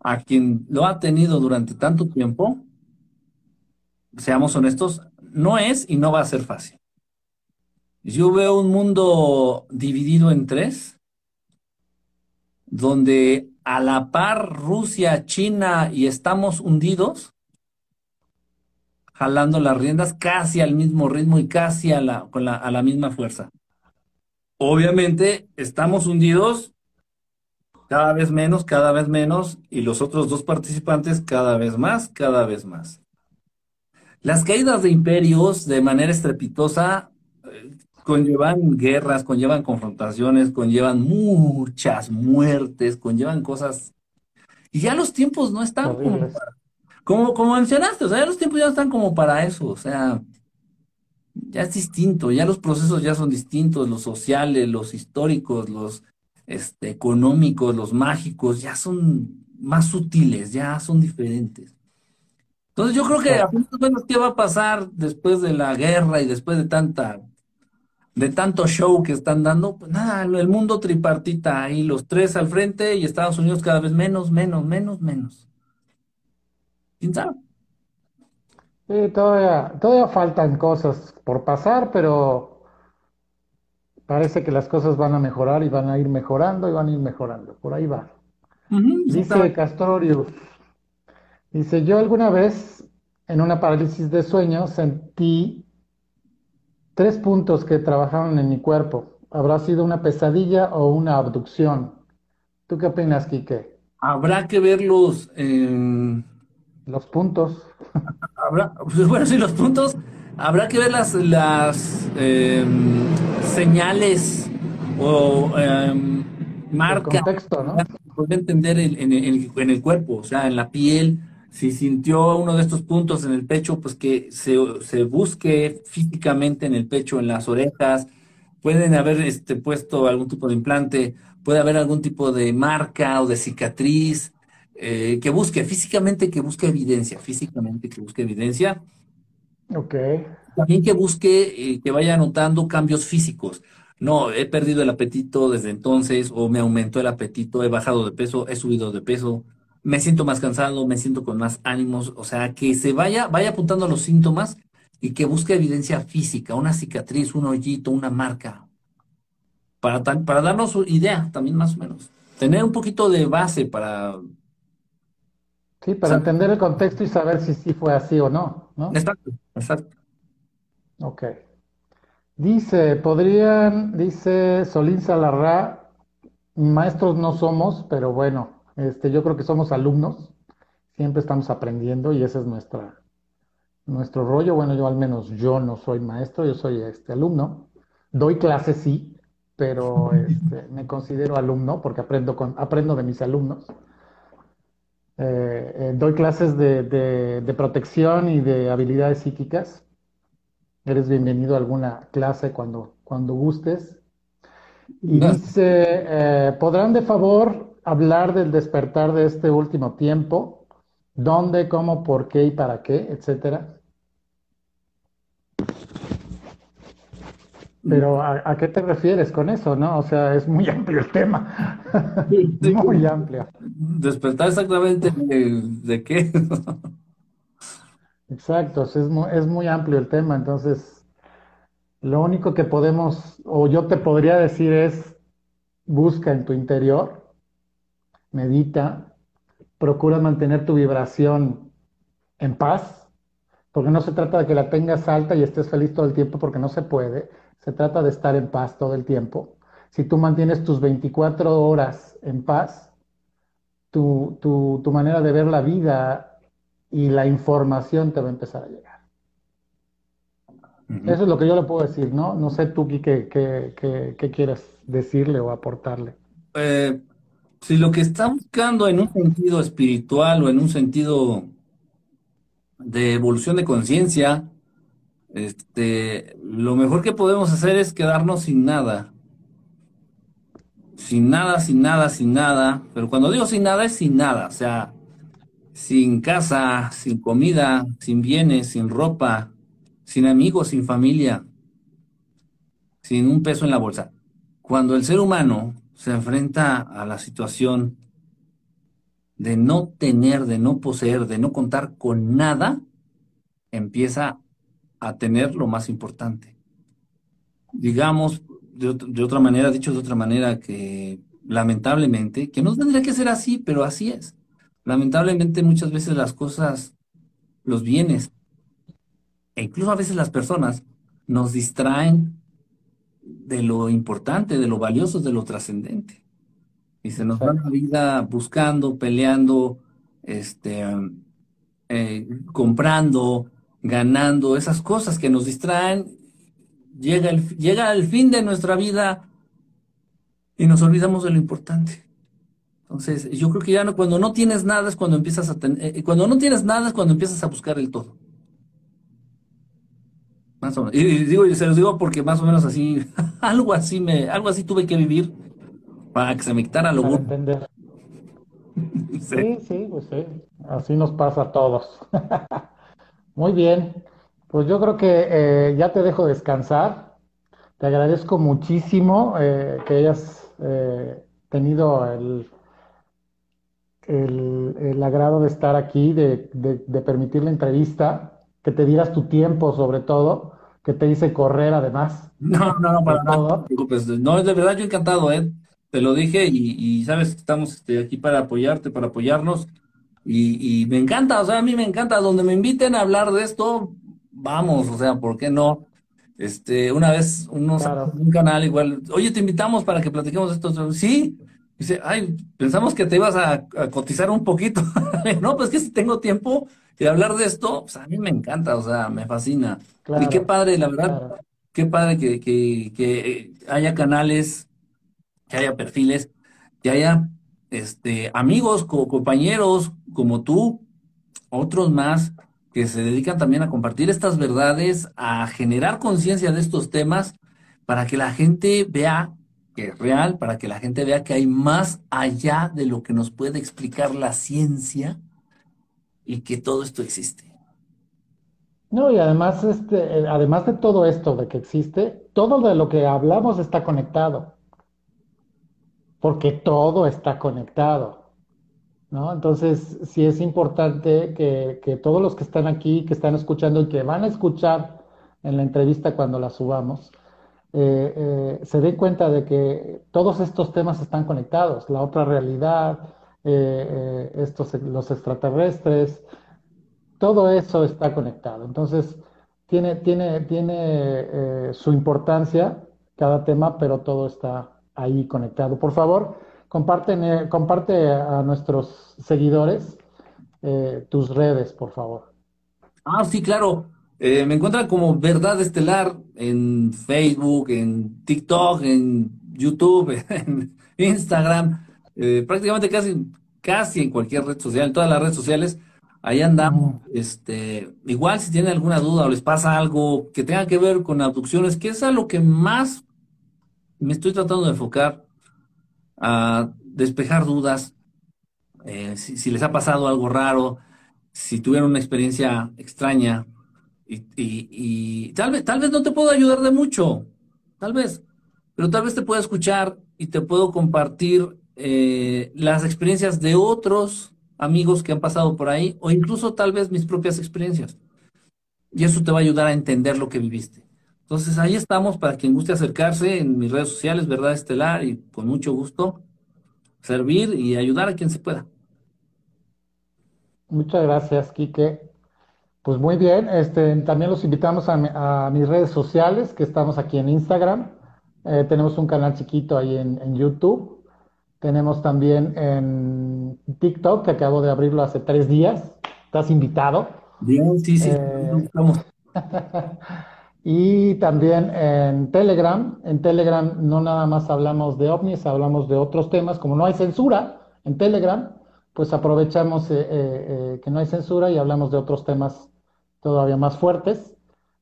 a quien lo ha tenido durante tanto tiempo, seamos honestos, no es y no va a ser fácil. Yo veo un mundo dividido en tres, donde a la par Rusia, China y estamos hundidos, jalando las riendas casi al mismo ritmo y casi a la, con la, a la misma fuerza. Obviamente estamos hundidos cada vez menos, cada vez menos, y los otros dos participantes cada vez más, cada vez más. Las caídas de imperios de manera estrepitosa conllevan guerras, conllevan confrontaciones, conllevan muchas muertes, conllevan cosas. Y ya los tiempos no están como, como, mencionaste, o sea, ya los tiempos ya están como para eso, o sea, ya es distinto, ya los procesos ya son distintos, los sociales, los históricos, los este, económicos, los mágicos, ya son más sutiles, ya son diferentes. Entonces yo creo que a menos qué va a pasar después de la guerra y después de tanta de tanto show que están dando, pues nada, el mundo tripartita ahí, los tres al frente y Estados Unidos cada vez menos, menos, menos, menos. ¿Quién sabe? Sí, todavía, todavía faltan cosas por pasar, pero parece que las cosas van a mejorar y van a ir mejorando y van a ir mejorando. Por ahí va. Dice Castorius, dice, yo alguna vez en una parálisis de sueño sentí tres puntos que trabajaron en mi cuerpo. ¿Habrá sido una pesadilla o una abducción? ¿Tú qué opinas, Quique? Habrá que verlos en... Los puntos. [laughs] Habrá, pues, bueno, sí, los puntos. Habrá que ver las, las em, señales o em, marcas. El contexto, ¿no? puede entender en, el, cuerpo, o sea, en la piel, si sintió uno de estos puntos en el pecho, pues que se, busque físicamente en el pecho, en las orejas, pueden haber este, puesto algún tipo de implante, puede haber algún tipo de marca o de cicatriz, eh, que busque físicamente, que busque evidencia, físicamente que busque evidencia. Ok. También que busque, eh, que vaya anotando cambios físicos no, he perdido el apetito desde entonces o me aumentó el apetito, he bajado de peso, he subido de peso, me siento más cansado, me siento con más ánimos, o sea, que se vaya, vaya apuntando a los síntomas y que busque evidencia física, una cicatriz, un hoyito, una marca, para, para darnos idea también más o menos, tener un poquito de base para... Sí, para entender el contexto y saber si sí fue así o no, ¿no? Exacto, exacto. Ok. Dice, podrían, dice Solín Salarra, maestros no somos, pero bueno, este, yo creo que somos alumnos, siempre estamos aprendiendo y ese es nuestra, nuestro rollo. Bueno, yo al menos yo no soy maestro, yo soy este alumno. Doy clases sí, pero este, [laughs] me considero alumno porque aprendo, con, aprendo de mis alumnos. Eh, eh, doy clases de, de protección y de habilidades psíquicas Eres bienvenido a alguna clase cuando, cuando gustes. Y dice, eh, ¿podrán de favor hablar del despertar de este último tiempo? ¿Dónde, cómo, por qué y para qué, etcétera? Pero ¿a, qué te refieres con eso, no? O sea, es muy [laughs] amplio el tema. [laughs] muy amplio. Despertar exactamente de, de qué. [laughs] Exacto, es muy, es muy amplio el tema, entonces lo único que podemos, o yo te podría decir es, busca en tu interior, medita, procura mantener tu vibración en paz, porque no se trata de que la tengas alta y estés feliz todo el tiempo, porque no se puede, se trata de estar en paz todo el tiempo. Si tú mantienes tus 24 horas en paz, tu, tu, tu manera de ver la vida y la información te va a empezar a llegar. Eso es lo que yo le puedo decir, ¿no? No sé tú, qué, qué, quieres decirle o aportarle. Eh, si lo que está buscando en un sentido espiritual o en un sentido de evolución de conciencia, este, lo mejor que podemos hacer es quedarnos sin nada. Sin nada, sin nada, sin nada. Pero cuando digo sin nada es sin nada. O sea, sin casa, sin comida, sin bienes, sin ropa, sin amigos, sin familia, sin un peso en la bolsa. Cuando el ser humano se enfrenta a la situación de no tener, de no poseer, de no contar con nada, empieza a tener lo más importante. Digamos, de, otra manera, dicho de otra manera, que lamentablemente, que no tendría que ser así, pero así es. Lamentablemente muchas veces las cosas, los bienes, e incluso a veces las personas, nos distraen de lo importante, de lo valioso, de lo trascendente. Y se nos va la vida buscando, peleando, este, eh, comprando, ganando, esas cosas que nos distraen. Llega el, llega fin de nuestra vida y nos olvidamos de lo importante. Entonces, yo creo que ya no, cuando no tienes nada es cuando empiezas a eh, cuando no tienes nada es cuando empiezas a buscar el todo. Más o menos. Y, digo, se los digo porque más o menos así, [laughs] algo así me, algo así tuve que vivir para que se me quitara lo Para entender. [laughs] Sí, sí, pues sí. Así nos pasa a todos. [laughs] Muy bien. Pues yo creo que eh, ya te dejo descansar. Te agradezco muchísimo eh, que hayas eh, tenido el, el, el agrado de estar aquí, de, de- de permitir la entrevista, que te dieras tu tiempo sobre todo, que te hice correr además, No, no, no, para nada, no. No, de verdad yo encantado, ¿eh? Te lo dije y, y sabes que estamos este, aquí para apoyarte, para apoyarnos. Y, y me encanta, o sea, a mí me encanta. Donde me inviten a hablar de esto, vamos, o sea, ¿por qué no? Este, una vez unos Claro, un canal igual, oye, te invitamos para que platiquemos esto. Sí, dice, ay, pensamos que te ibas a, a cotizar un poquito. [laughs] No, pues que si tengo tiempo de hablar de esto, pues a mí me encanta, o sea, me fascina. Y qué padre, la verdad. claro. Qué padre que, que, que haya canales, que haya perfiles, que haya este, amigos, co- compañeros como tú, otros más, que se dedican también a compartir estas verdades, a generar conciencia de estos temas, para que la gente vea que es real, para que la gente vea que hay más allá de lo que nos puede explicar la ciencia y que todo esto existe. No, y además, este, eh, además de todo esto de que existe, todo de lo que hablamos está conectado, porque todo está conectado, ¿no? Entonces, sí es importante que, que todos los que están aquí, que están escuchando y que van a escuchar en la entrevista cuando la subamos, eh, eh, se den cuenta de que todos estos temas están conectados, la otra realidad, eh, eh, estos, los extraterrestres. Todo eso está conectado. Entonces, tiene, tiene, tiene eh, su importancia cada tema, pero todo está ahí conectado. Por favor, comparten, eh, comparte a nuestros seguidores tus redes, por favor. Ah, sí, claro. Me encuentran como Verdad Estelar en Facebook, en TikTok, en YouTube, [laughs] en Instagram, eh, prácticamente casi, casi en cualquier red social, en todas las redes sociales. Ahí andamos. Este, igual si tienen alguna duda o les pasa algo que tenga que ver con abducciones, que es a lo que más me estoy tratando de enfocar, a despejar dudas, eh, si, si les ha pasado algo raro, si tuvieron una experiencia extraña y, y- y tal vez, tal vez no te puedo ayudar de mucho, tal vez, pero tal vez te puedo escuchar y te puedo compartir eh, las experiencias de otros amigos que han pasado por ahí o incluso tal vez mis propias experiencias. Y eso te va a ayudar a entender lo que viviste. Entonces ahí estamos para quien guste acercarse en mis redes sociales, Verdad Estelar, y con mucho gusto servir y ayudar a quien se pueda. Muchas gracias, Quique. Pues muy bien, este, también los invitamos a, mi- a mis redes sociales, que estamos aquí en Instagram. Eh, tenemos un canal chiquito ahí en YouTube. Tenemos también en TikTok, que acabo de abrirlo hace tres días. Estás invitado. Bien, sí, sí, Eh, vamos. [laughs] y también en Telegram. En Telegram no nada más hablamos de ovnis, hablamos de otros temas. Como no hay censura en Telegram, pues aprovechamos eh, eh, eh, que no hay censura y hablamos de otros temas todavía más fuertes.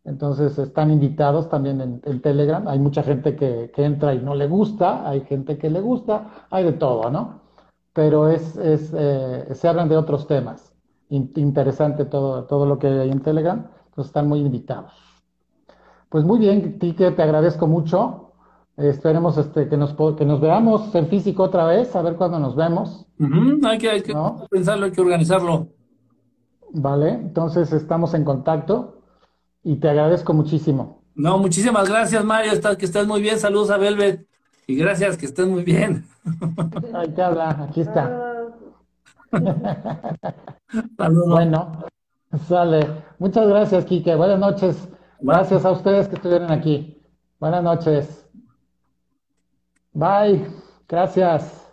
Entonces están invitados también en, en Telegram. Hay mucha gente que, que entra y no le gusta, hay gente que le gusta, hay de todo, ¿no? Pero es, es, eh, se hablan de otros temas. In- interesante todo, todo lo que hay en Telegram. Entonces están muy invitados. Pues muy bien, Quique, te agradezco mucho. Eh, esperemos este, que nos, que nos veamos en físico otra vez, a ver cuándo nos vemos, Hay que, hay que ¿no? pensarlo, hay que organizarlo. Vale, entonces estamos en contacto y te agradezco muchísimo. No, muchísimas gracias, Mario. Está, que estés muy bien. Saludos a Velvet. Y gracias, que estés muy bien. [laughs] Ahí te habla, aquí está. [laughs] Saludos. Bueno, sale. Muchas gracias, Quique. Buenas noches. Gracias a ustedes que estuvieron aquí. Buenas noches. Bye. Gracias.